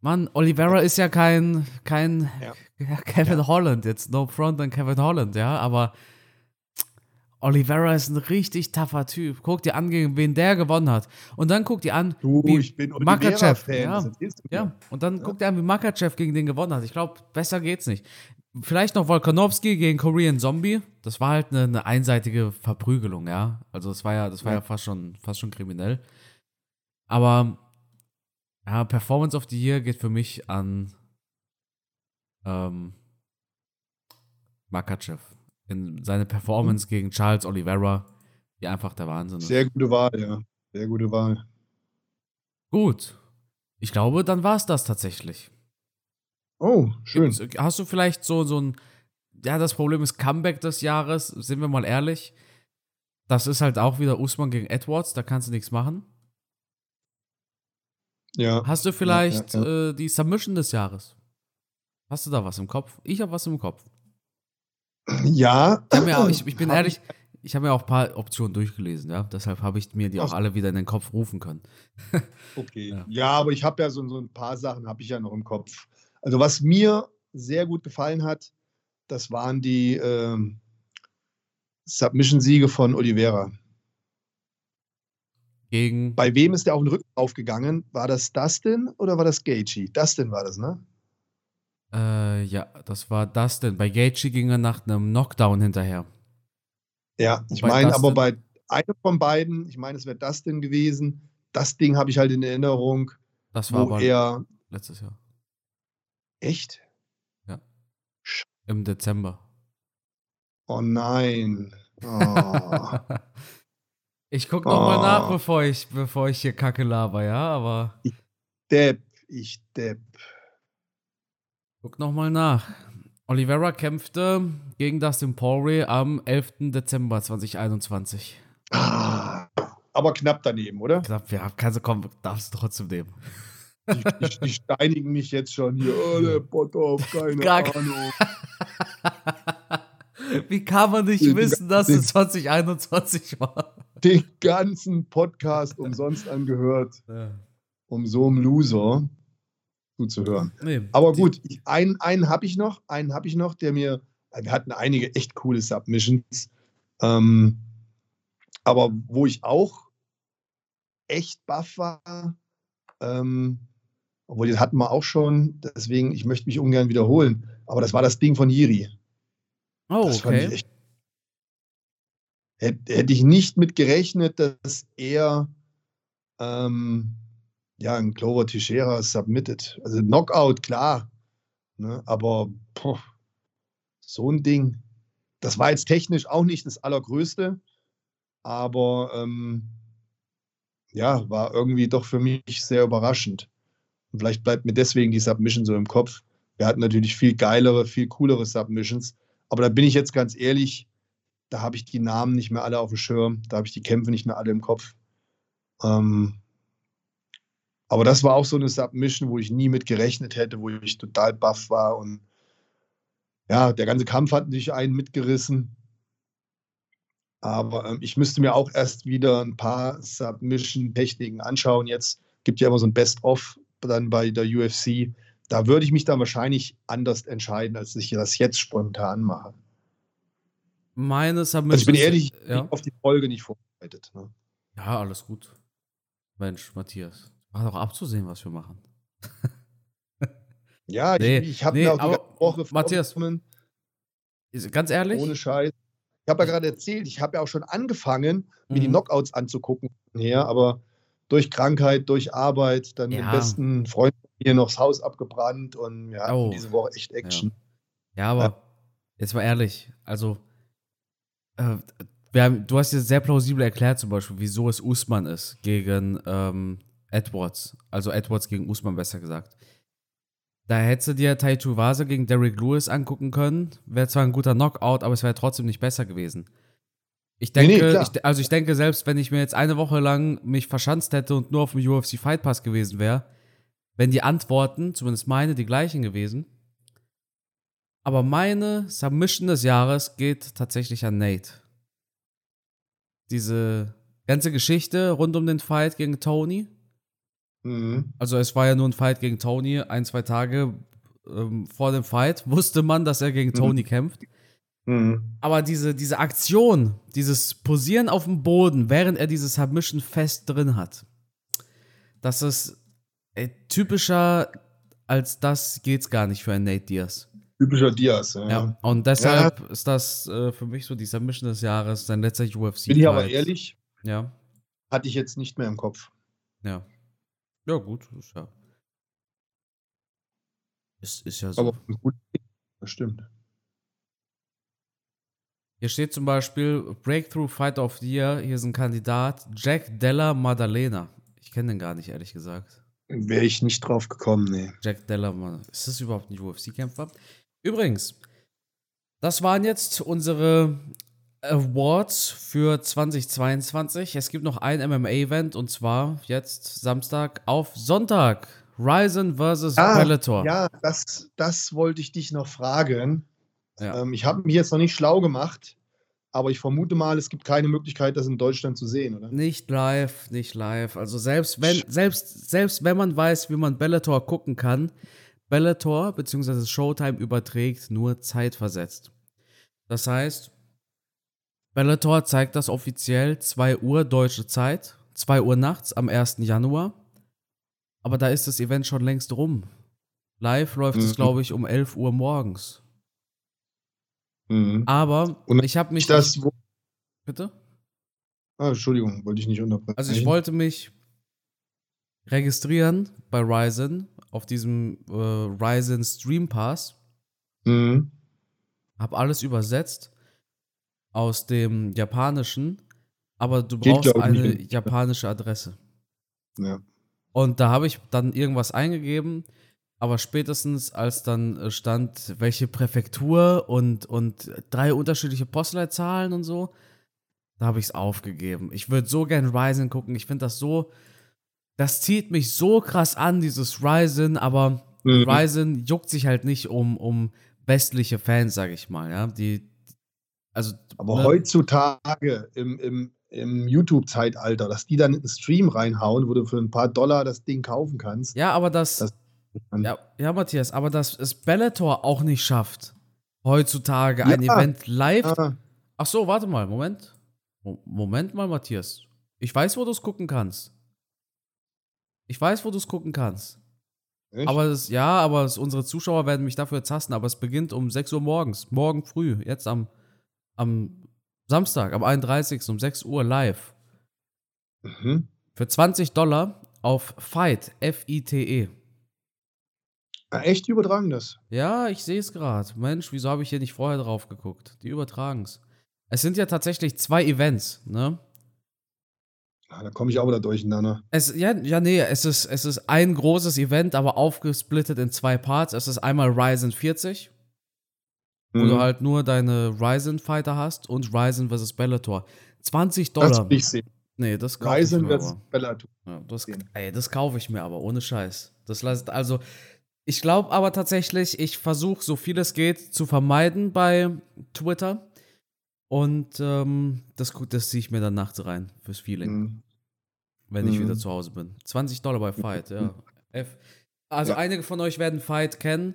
Mann, Oliveira ist ja kein, kein Ja. ja, Kevin Holland, jetzt no front an Kevin Holland, ja, aber Oliveira ist ein richtig tougher Typ. Guck dir an, gegen wen der gewonnen hat. Und dann guck dir an, Du, wie ich bin Makachev. Ja, ja, und dann guck dir an, wie Makachev gegen den gewonnen hat. Ich glaube, besser geht's nicht. Vielleicht noch Volkanovski gegen Korean Zombie. Das war halt eine, eine einseitige Verprügelung, ja. Also das war ja, das war ja, Ja. fast schon, fast schon kriminell. Aber ja, Performance of the Year geht für mich an ähm, Makachev. In seine Performance gegen Charles Oliveira, die einfach der Wahnsinn ist. Sehr gute Wahl, ja. Sehr gute Wahl. Gut. Ich glaube, dann war es das tatsächlich. Oh, schön. Gibt's- Hast du vielleicht so, so ein, ja, das Problem ist Comeback des Jahres, sind wir mal ehrlich. Das ist halt auch wieder Usman gegen Edwards, da kannst du nichts machen. Ja. Hast du vielleicht ja, ja. Äh, die Submission des Jahres? Hast du da was im Kopf? Ich habe was im Kopf. Ja. Ich, auch, ich, ich bin ehrlich, ich habe mir auch ein paar Optionen durchgelesen, ja. Deshalb habe ich mir die auch alle wieder in den Kopf rufen können. [LAUGHS] Okay. Ja. Ja, aber ich habe ja so, so ein paar Sachen habe ich ja noch im Kopf. Also was mir sehr gut gefallen hat, das waren die ähm, Submission-Siege von Oliveira. Gegen. Bei wem ist der auf den Rücken aufgegangen? War das Dustin oder war das Gaethje? Dustin war das, ne? Äh, ja, das war Dustin. Bei Gaethje ging er nach einem Knockdown hinterher. Ja, ich meine aber bei einem von beiden, ich meine, es wäre Dustin gewesen. Das Ding habe ich halt in Erinnerung, Das war wo aber er letztes Jahr. echt? Im Dezember. Oh nein. [LAUGHS] Oh. Ich guck noch mal Oh. nach, bevor ich, bevor ich hier Kacke laber, ja, aber Depp, ich Depp. guck noch mal nach. Oliveira kämpfte gegen Dustin Poirier am 11. Dezember 2021. Ah, aber knapp daneben, oder? Knapp, ja, kannst du kommen, darfst du trotzdem nehmen. Die, die, die steinigen mich jetzt schon hier. Oh, der Potthoff, [LAUGHS] keine Gar- Ahnung. [LAUGHS] Wie kann man nicht wissen, dass es 2021 war? Den ganzen Podcast umsonst angehört, [LAUGHS] Ja. um so einem Loser zuzuhören. Nee, Aber gut, ich, einen, einen habe ich noch, einen habe ich noch, der mir, wir hatten einige echt coole Submissions, ähm, aber wo ich auch echt baff war, ähm, obwohl das hatten wir auch schon, deswegen, ich möchte mich ungern wiederholen, aber das war das Ding von Jiri. Oh, Das fand ich okay. echt. Hätte, hätte ich nicht mit gerechnet, dass er ähm, ja, ein Clover Teixeira submitted. Also Knockout, klar. Ne, aber poh, so ein Ding. Das war jetzt technisch auch nicht das Allergrößte, aber ähm, ja, war irgendwie doch für mich sehr überraschend. Und vielleicht bleibt mir deswegen die Submission so im Kopf. Wir hatten natürlich viel geilere, viel coolere Submissions. Aber da bin ich jetzt ganz ehrlich, da habe ich die Namen nicht mehr alle auf dem Schirm, da habe ich die Kämpfe nicht mehr alle im Kopf. Ähm, aber das war auch so eine Submission, wo ich nie mit gerechnet hätte, wo ich total baff war. Und ja, der ganze Kampf hat natürlich einen mitgerissen. Aber ähm, ich müsste mir auch erst wieder ein paar Submission-Techniken anschauen. Jetzt gibt ja immer so ein Best-of dann bei der UFC. Da würde ich mich dann wahrscheinlich anders entscheiden, als ich das jetzt spontan mache. Meine Submission. Also ich bin ehrlich, ich bin ja. auf die Folge nicht vorbereitet. Ne? ja, alles gut. Mensch, Matthias. War doch abzusehen, was wir machen. [LAUGHS] Ja, Nee, ich, ich habe nee, mir auch die Woche Matthias, Ganz ehrlich? ohne Scheiß. Ich habe ja gerade erzählt, ich habe ja auch schon angefangen, mir die Mhm. Knockouts anzugucken her, aber durch Krankheit, durch Arbeit, dann Ja. den besten Freund hier noch das Haus abgebrannt und wir hatten Oh. diese Woche echt Action. Ja, aber jetzt mal ehrlich, also äh, haben, du hast dir sehr plausibel erklärt zum Beispiel, wieso es Usman ist gegen ähm, Edwards. Also Edwards gegen Usman besser gesagt. Da hättest du dir Tai Vase gegen Derrick Lewis angucken können. Wäre zwar ein guter Knockout, aber es wäre trotzdem nicht besser gewesen. Ich Nee, nee, denke, klar. ich, also ich denke, selbst wenn ich mir jetzt eine Woche lang mich verschanzt hätte und nur auf dem UFC Fight Pass gewesen wäre, wenn die Antworten, zumindest meine, die gleichen gewesen. Aber meine Submission des Jahres geht tatsächlich an Nate. diese ganze Geschichte rund um den Fight gegen Tony. Mhm. Also es war ja nur ein Fight gegen Tony. Ein, zwei Tage ähm, vor dem Fight wusste man, dass er gegen Tony mhm. kämpft. Mhm. Aber diese, diese Aktion, dieses Posieren auf dem Boden, während er dieses Submission fest drin hat, das ist ey, typischer als das geht's gar nicht für einen Nate Diaz. Typischer Diaz, ja. ja. Und deshalb ja. ist das äh, für mich so die Submission des Jahres, sein letzter UFC. Bin ich aber ehrlich, ja. hatte ich jetzt nicht mehr im Kopf. Ja. Ja, gut, ist ja. Ist, ist ja so. Aber gut, das stimmt. Hier steht zum Beispiel Breakthrough Fight of the Year. Hier ist ein Kandidat, Jack Della Maddalena. Ich kenne den gar nicht, ehrlich gesagt. Wäre ich nicht drauf gekommen, nee. Jack Della Maddalena. Ist das überhaupt ein UFC-Kämpfer? Übrigens, das waren jetzt unsere Awards für 2022. Es gibt noch ein MMA-Event und zwar jetzt Samstag auf Sonntag. Ryzen vs. Ah, Bellator. Ja, das, das wollte ich dich noch fragen. Ja. Ähm, ich habe mich jetzt noch nicht schlau gemacht, aber ich vermute mal, es gibt keine Möglichkeit, das in Deutschland zu sehen, oder? Nicht live, nicht live. Also selbst wenn, selbst, selbst wenn man weiß, wie man Bellator gucken kann, Bellator bzw. Showtime überträgt nur zeitversetzt. Das heißt, Bellator zeigt das offiziell 2 Uhr deutsche Zeit, 2 Uhr nachts am 1. Januar. Aber da ist das Event schon längst rum. Live läuft mhm. es, glaube ich, um 11 Uhr morgens. Mhm. Aber Und ich habe mich. Das, nicht, bitte? Ah, Entschuldigung, wollte ich nicht unterbrechen. Also ich wollte mich registrieren bei Ryzen auf diesem äh, Ryzen Stream Pass. Mhm. Hab alles übersetzt aus dem Japanischen, aber du brauchst Geht, eine japanische Adresse. Ja. Und da habe ich dann irgendwas eingegeben, aber spätestens als dann äh, stand, welche Präfektur und, und drei unterschiedliche Postleitzahlen und so, da habe ich es aufgegeben. Ich würde so gern Ryzen gucken. Ich finde das so, das zieht mich so krass an, dieses Ryzen, aber mhm. Ryzen juckt sich halt nicht um, um westliche Fans, sag ich mal, ja. Die, also, aber ne? heutzutage im, im, im YouTube-Zeitalter, dass die dann in den Stream reinhauen, wo du für ein paar Dollar das Ding kaufen kannst. Ja, aber das. das ja, ja, Matthias, aber dass es Bellator auch nicht schafft, heutzutage ja, ein Event live. Ja. Ach so, warte mal, Moment. Moment mal, Matthias. Ich weiß, wo du es gucken kannst. Ich weiß, wo du es gucken kannst. Echt? Aber das, ja, aber das, unsere Zuschauer werden mich dafür hassen, aber es beginnt um 6 Uhr morgens, morgen früh, jetzt am, am Samstag, am 31. um 6 Uhr live. Mhm. Für 20 Dollar auf Fight, F-I-T-E. Ja, echt, die übertragen das? Ja, ich sehe es gerade. Mensch, wieso habe ich hier nicht vorher drauf geguckt? Die übertragen es. Es sind ja tatsächlich zwei Events, ne? Ja, da komme ich auch wieder durcheinander. Es, ja, ja, nee, es ist, es ist ein großes Event, aber aufgesplittet in zwei Parts. Es ist einmal Ryzen 40, mhm. wo du halt nur deine Ryzen Fighter hast und Ryzen vs. Bellator. 20 Dollar. Das will ich sehen. Nee, das kaufe ich mir vs. Bellator. Ja, das, ey, das kaufe ich mir aber, ohne Scheiß. Das lässt, also, ich glaube aber tatsächlich, ich versuche so viel es geht zu vermeiden bei Twitter. Und ähm, das, das ziehe ich mir dann nachts rein fürs Feeling. Mhm. Wenn ich mhm. wieder zu Hause bin. 20 Dollar bei Fight, ja. F. Also ja. einige von euch werden Fight kennen.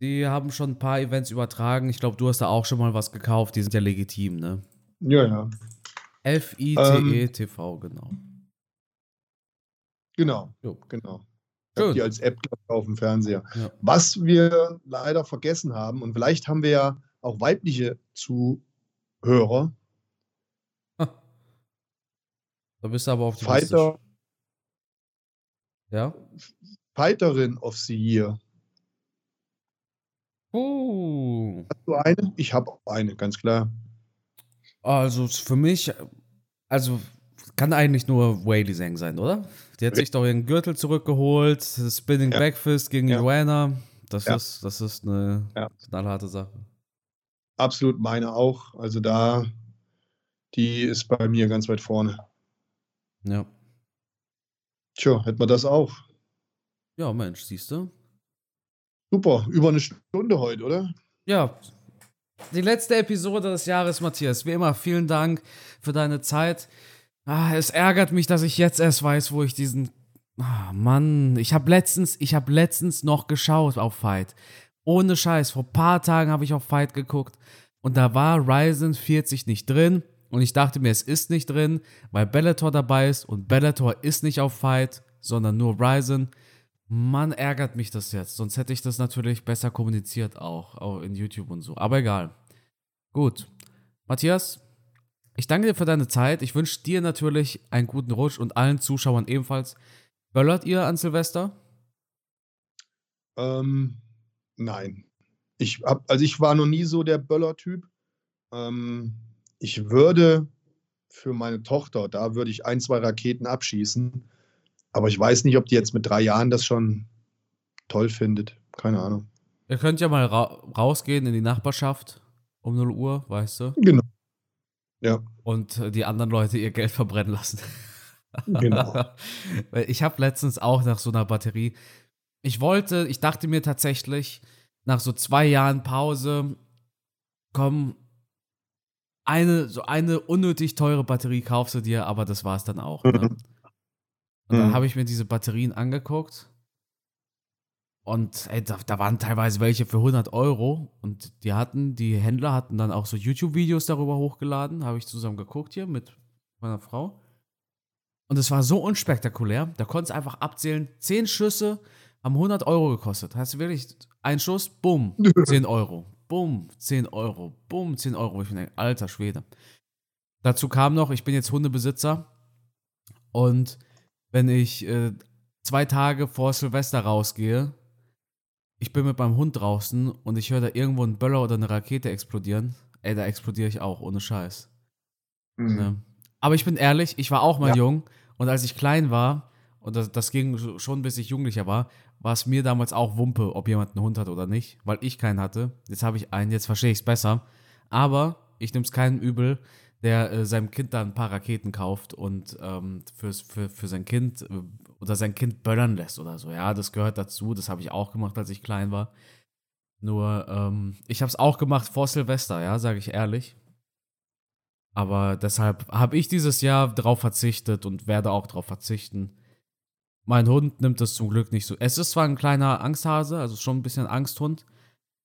Die haben schon ein paar Events übertragen. Ich glaube, du hast da auch schon mal was gekauft. Die sind ja legitim, ne? Ja, ja. F-I-T-E-TV, ähm, genau. Genau, jo. genau. Schön. Die als App auf dem Fernseher. Ja. Was wir leider vergessen haben, und vielleicht haben wir ja auch weibliche zu Hörer. Da bist du aber auf die Fighter. Ja? Fighterin of the Year. Uh. Hast du eine? Ich habe eine, ganz klar. Also für mich, also kann eigentlich nur Whaley Zhang sein, oder? Die hat sich doch ihren Gürtel zurückgeholt, Spinning ja. Backfist gegen ja. Joanna. Das, ja. ist, das ist eine knallharte Sache. Absolut meine auch. Also da, die ist bei mir ganz weit vorne. Ja. Tja, hätten wir das auch. Ja, Mensch, siehst du? Super, über eine Stunde heute, oder? Ja, die letzte Episode des Jahres, Matthias. Wie immer, vielen Dank für deine Zeit. Ah, es ärgert mich, dass ich jetzt erst weiß, wo ich diesen. Ah, Mann, ich habe letztens, ich habe letztens noch geschaut auf Fight. Ohne Scheiß, vor ein paar Tagen habe ich auf Fight geguckt und da war Ryzen 40 nicht drin und ich dachte mir, es ist nicht drin, weil Bellator dabei ist und Bellator ist nicht auf Fight, sondern nur Ryzen. Mann, ärgert mich das jetzt. Sonst hätte ich das natürlich besser kommuniziert auch, auch in YouTube und so. Aber egal. Gut. Matthias, ich danke dir für deine Zeit. Ich wünsche dir natürlich einen guten Rutsch und allen Zuschauern ebenfalls. Böllert ihr an Silvester? Ähm, nein. Ich hab, also ich war noch nie so der Böller-Typ. Ähm, ich würde für meine Tochter, da würde ich ein, zwei Raketen abschießen. Aber ich weiß nicht, ob die jetzt mit drei Jahren das schon toll findet. Keine Ahnung. Ihr könnt ja mal ra rausgehen in die Nachbarschaft um 0 Uhr, weißt du? Genau. Ja. Und die anderen Leute ihr Geld verbrennen lassen. Genau. [LAUGHS] ich habe letztens auch nach so einer Batterie. Ich wollte, ich dachte mir tatsächlich, nach so zwei Jahren Pause, komm, eine, so eine unnötig teure Batterie kaufst du dir, aber das war es dann auch. Ne? Und dann mhm. habe ich mir diese Batterien angeguckt. Und ey, da, da, waren teilweise welche für 100 Euro. Und die hatten, die Händler hatten dann auch so YouTube-Videos darüber hochgeladen. Habe ich zusammen geguckt hier mit meiner Frau. Und es war so unspektakulär. Da konntest du einfach abzählen. 10 Schüsse haben 100 Euro gekostet. Heißt wirklich, ein Schuss, bumm, [LAUGHS] 10 Euro. Bumm, 10 Euro. Bumm, 10 Euro. Ich bin ein alter Schwede. Dazu kam noch, ich bin jetzt Hundebesitzer. Und wenn ich äh, zwei Tage vor Silvester rausgehe, ich bin mit meinem Hund draußen und ich höre da irgendwo einen Böller oder eine Rakete explodieren, ey, da explodiere ich auch, ohne Scheiß. Mhm. Ne? Aber ich bin ehrlich, ich war auch mal ja. jung und als ich klein war, und das, das ging schon bis ich Jugendlicher war, war es mir damals auch Wumpe, ob jemand einen Hund hat oder nicht, weil ich keinen hatte. Jetzt habe ich einen, jetzt verstehe ich es besser. Aber ich nehme es keinem übel, der äh, seinem Kind da ein paar Raketen kauft und ähm, fürs, für, für sein Kind äh, oder sein Kind böllern lässt oder so. Ja, das gehört dazu. Das habe ich auch gemacht, als ich klein war. Nur, ähm, ich habe es auch gemacht vor Silvester, ja, sage ich ehrlich. Aber deshalb habe ich dieses Jahr darauf verzichtet und werde auch darauf verzichten. Mein Hund nimmt es zum Glück nicht so. Es ist zwar ein kleiner Angsthase, also schon ein bisschen Angsthund,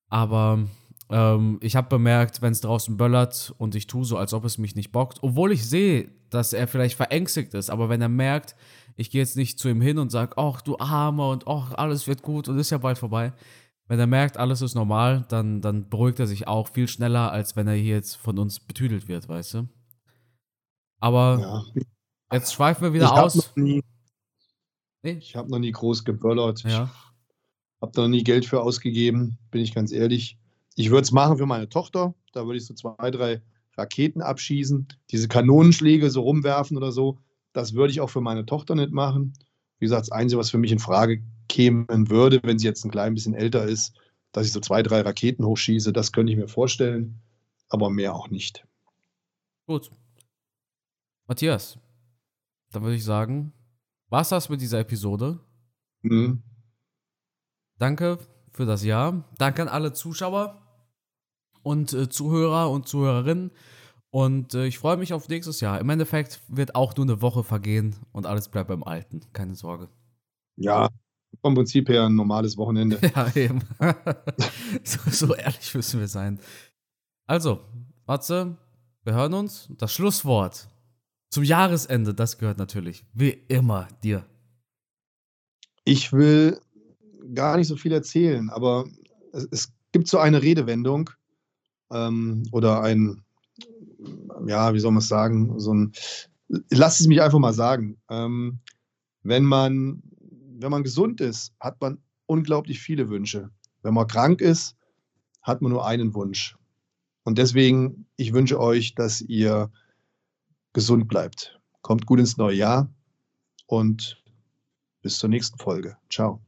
aber ähm, ich habe bemerkt, wenn es draußen böllert und ich tue so, als ob es mich nicht bockt, obwohl ich sehe, dass er vielleicht verängstigt ist, aber wenn er merkt, ich gehe jetzt nicht zu ihm hin und sage, ach du Armer und ach, alles wird gut und ist ja bald vorbei. Wenn er merkt, alles ist normal, dann, dann beruhigt er sich auch viel schneller, als wenn er hier jetzt von uns betüdelt wird, weißt du? Aber ja. jetzt schweifen wir wieder ich aus. Nie, nee? Ich habe noch nie groß geböllert. Ja. Ich habe da noch nie Geld für ausgegeben, bin ich ganz ehrlich. Ich würde es machen für meine Tochter. Da würde ich so zwei, drei Raketen abschießen. Diese Kanonenschläge so rumwerfen oder so. Das würde ich auch für meine Tochter nicht machen. Wie gesagt, das Einzige, was für mich in Frage kämen würde, wenn sie jetzt ein klein bisschen älter ist, dass ich so zwei, drei Raketen hochschieße, das könnte ich mir vorstellen. Aber mehr auch nicht. Gut. Matthias, dann würde ich sagen, war's das mit dieser Episode? Mhm. Danke für das Jahr. Danke an alle Zuschauer und äh, Zuhörer und Zuhörerinnen. Und äh, ich freue mich auf nächstes Jahr. Im Endeffekt wird auch nur eine Woche vergehen und alles bleibt beim Alten. Keine Sorge. Ja, vom Prinzip her ein normales Wochenende. [LAUGHS] ja, eben. [LAUGHS] so, so, ehrlich müssen wir sein. Also, Matze, wir hören uns. Das Schlusswort zum Jahresende, das gehört natürlich wie immer dir. Ich will gar nicht so viel erzählen, aber es, es gibt so eine Redewendung, ähm, oder ein, ja, wie soll man es sagen, so ein, lass es mich einfach mal sagen. Ähm, wenn man, wenn man gesund ist, hat man unglaublich viele Wünsche. Wenn man krank ist, hat man nur einen Wunsch. Und deswegen, ich wünsche euch, dass ihr gesund bleibt. Kommt gut ins neue Jahr und bis zur nächsten Folge. Ciao.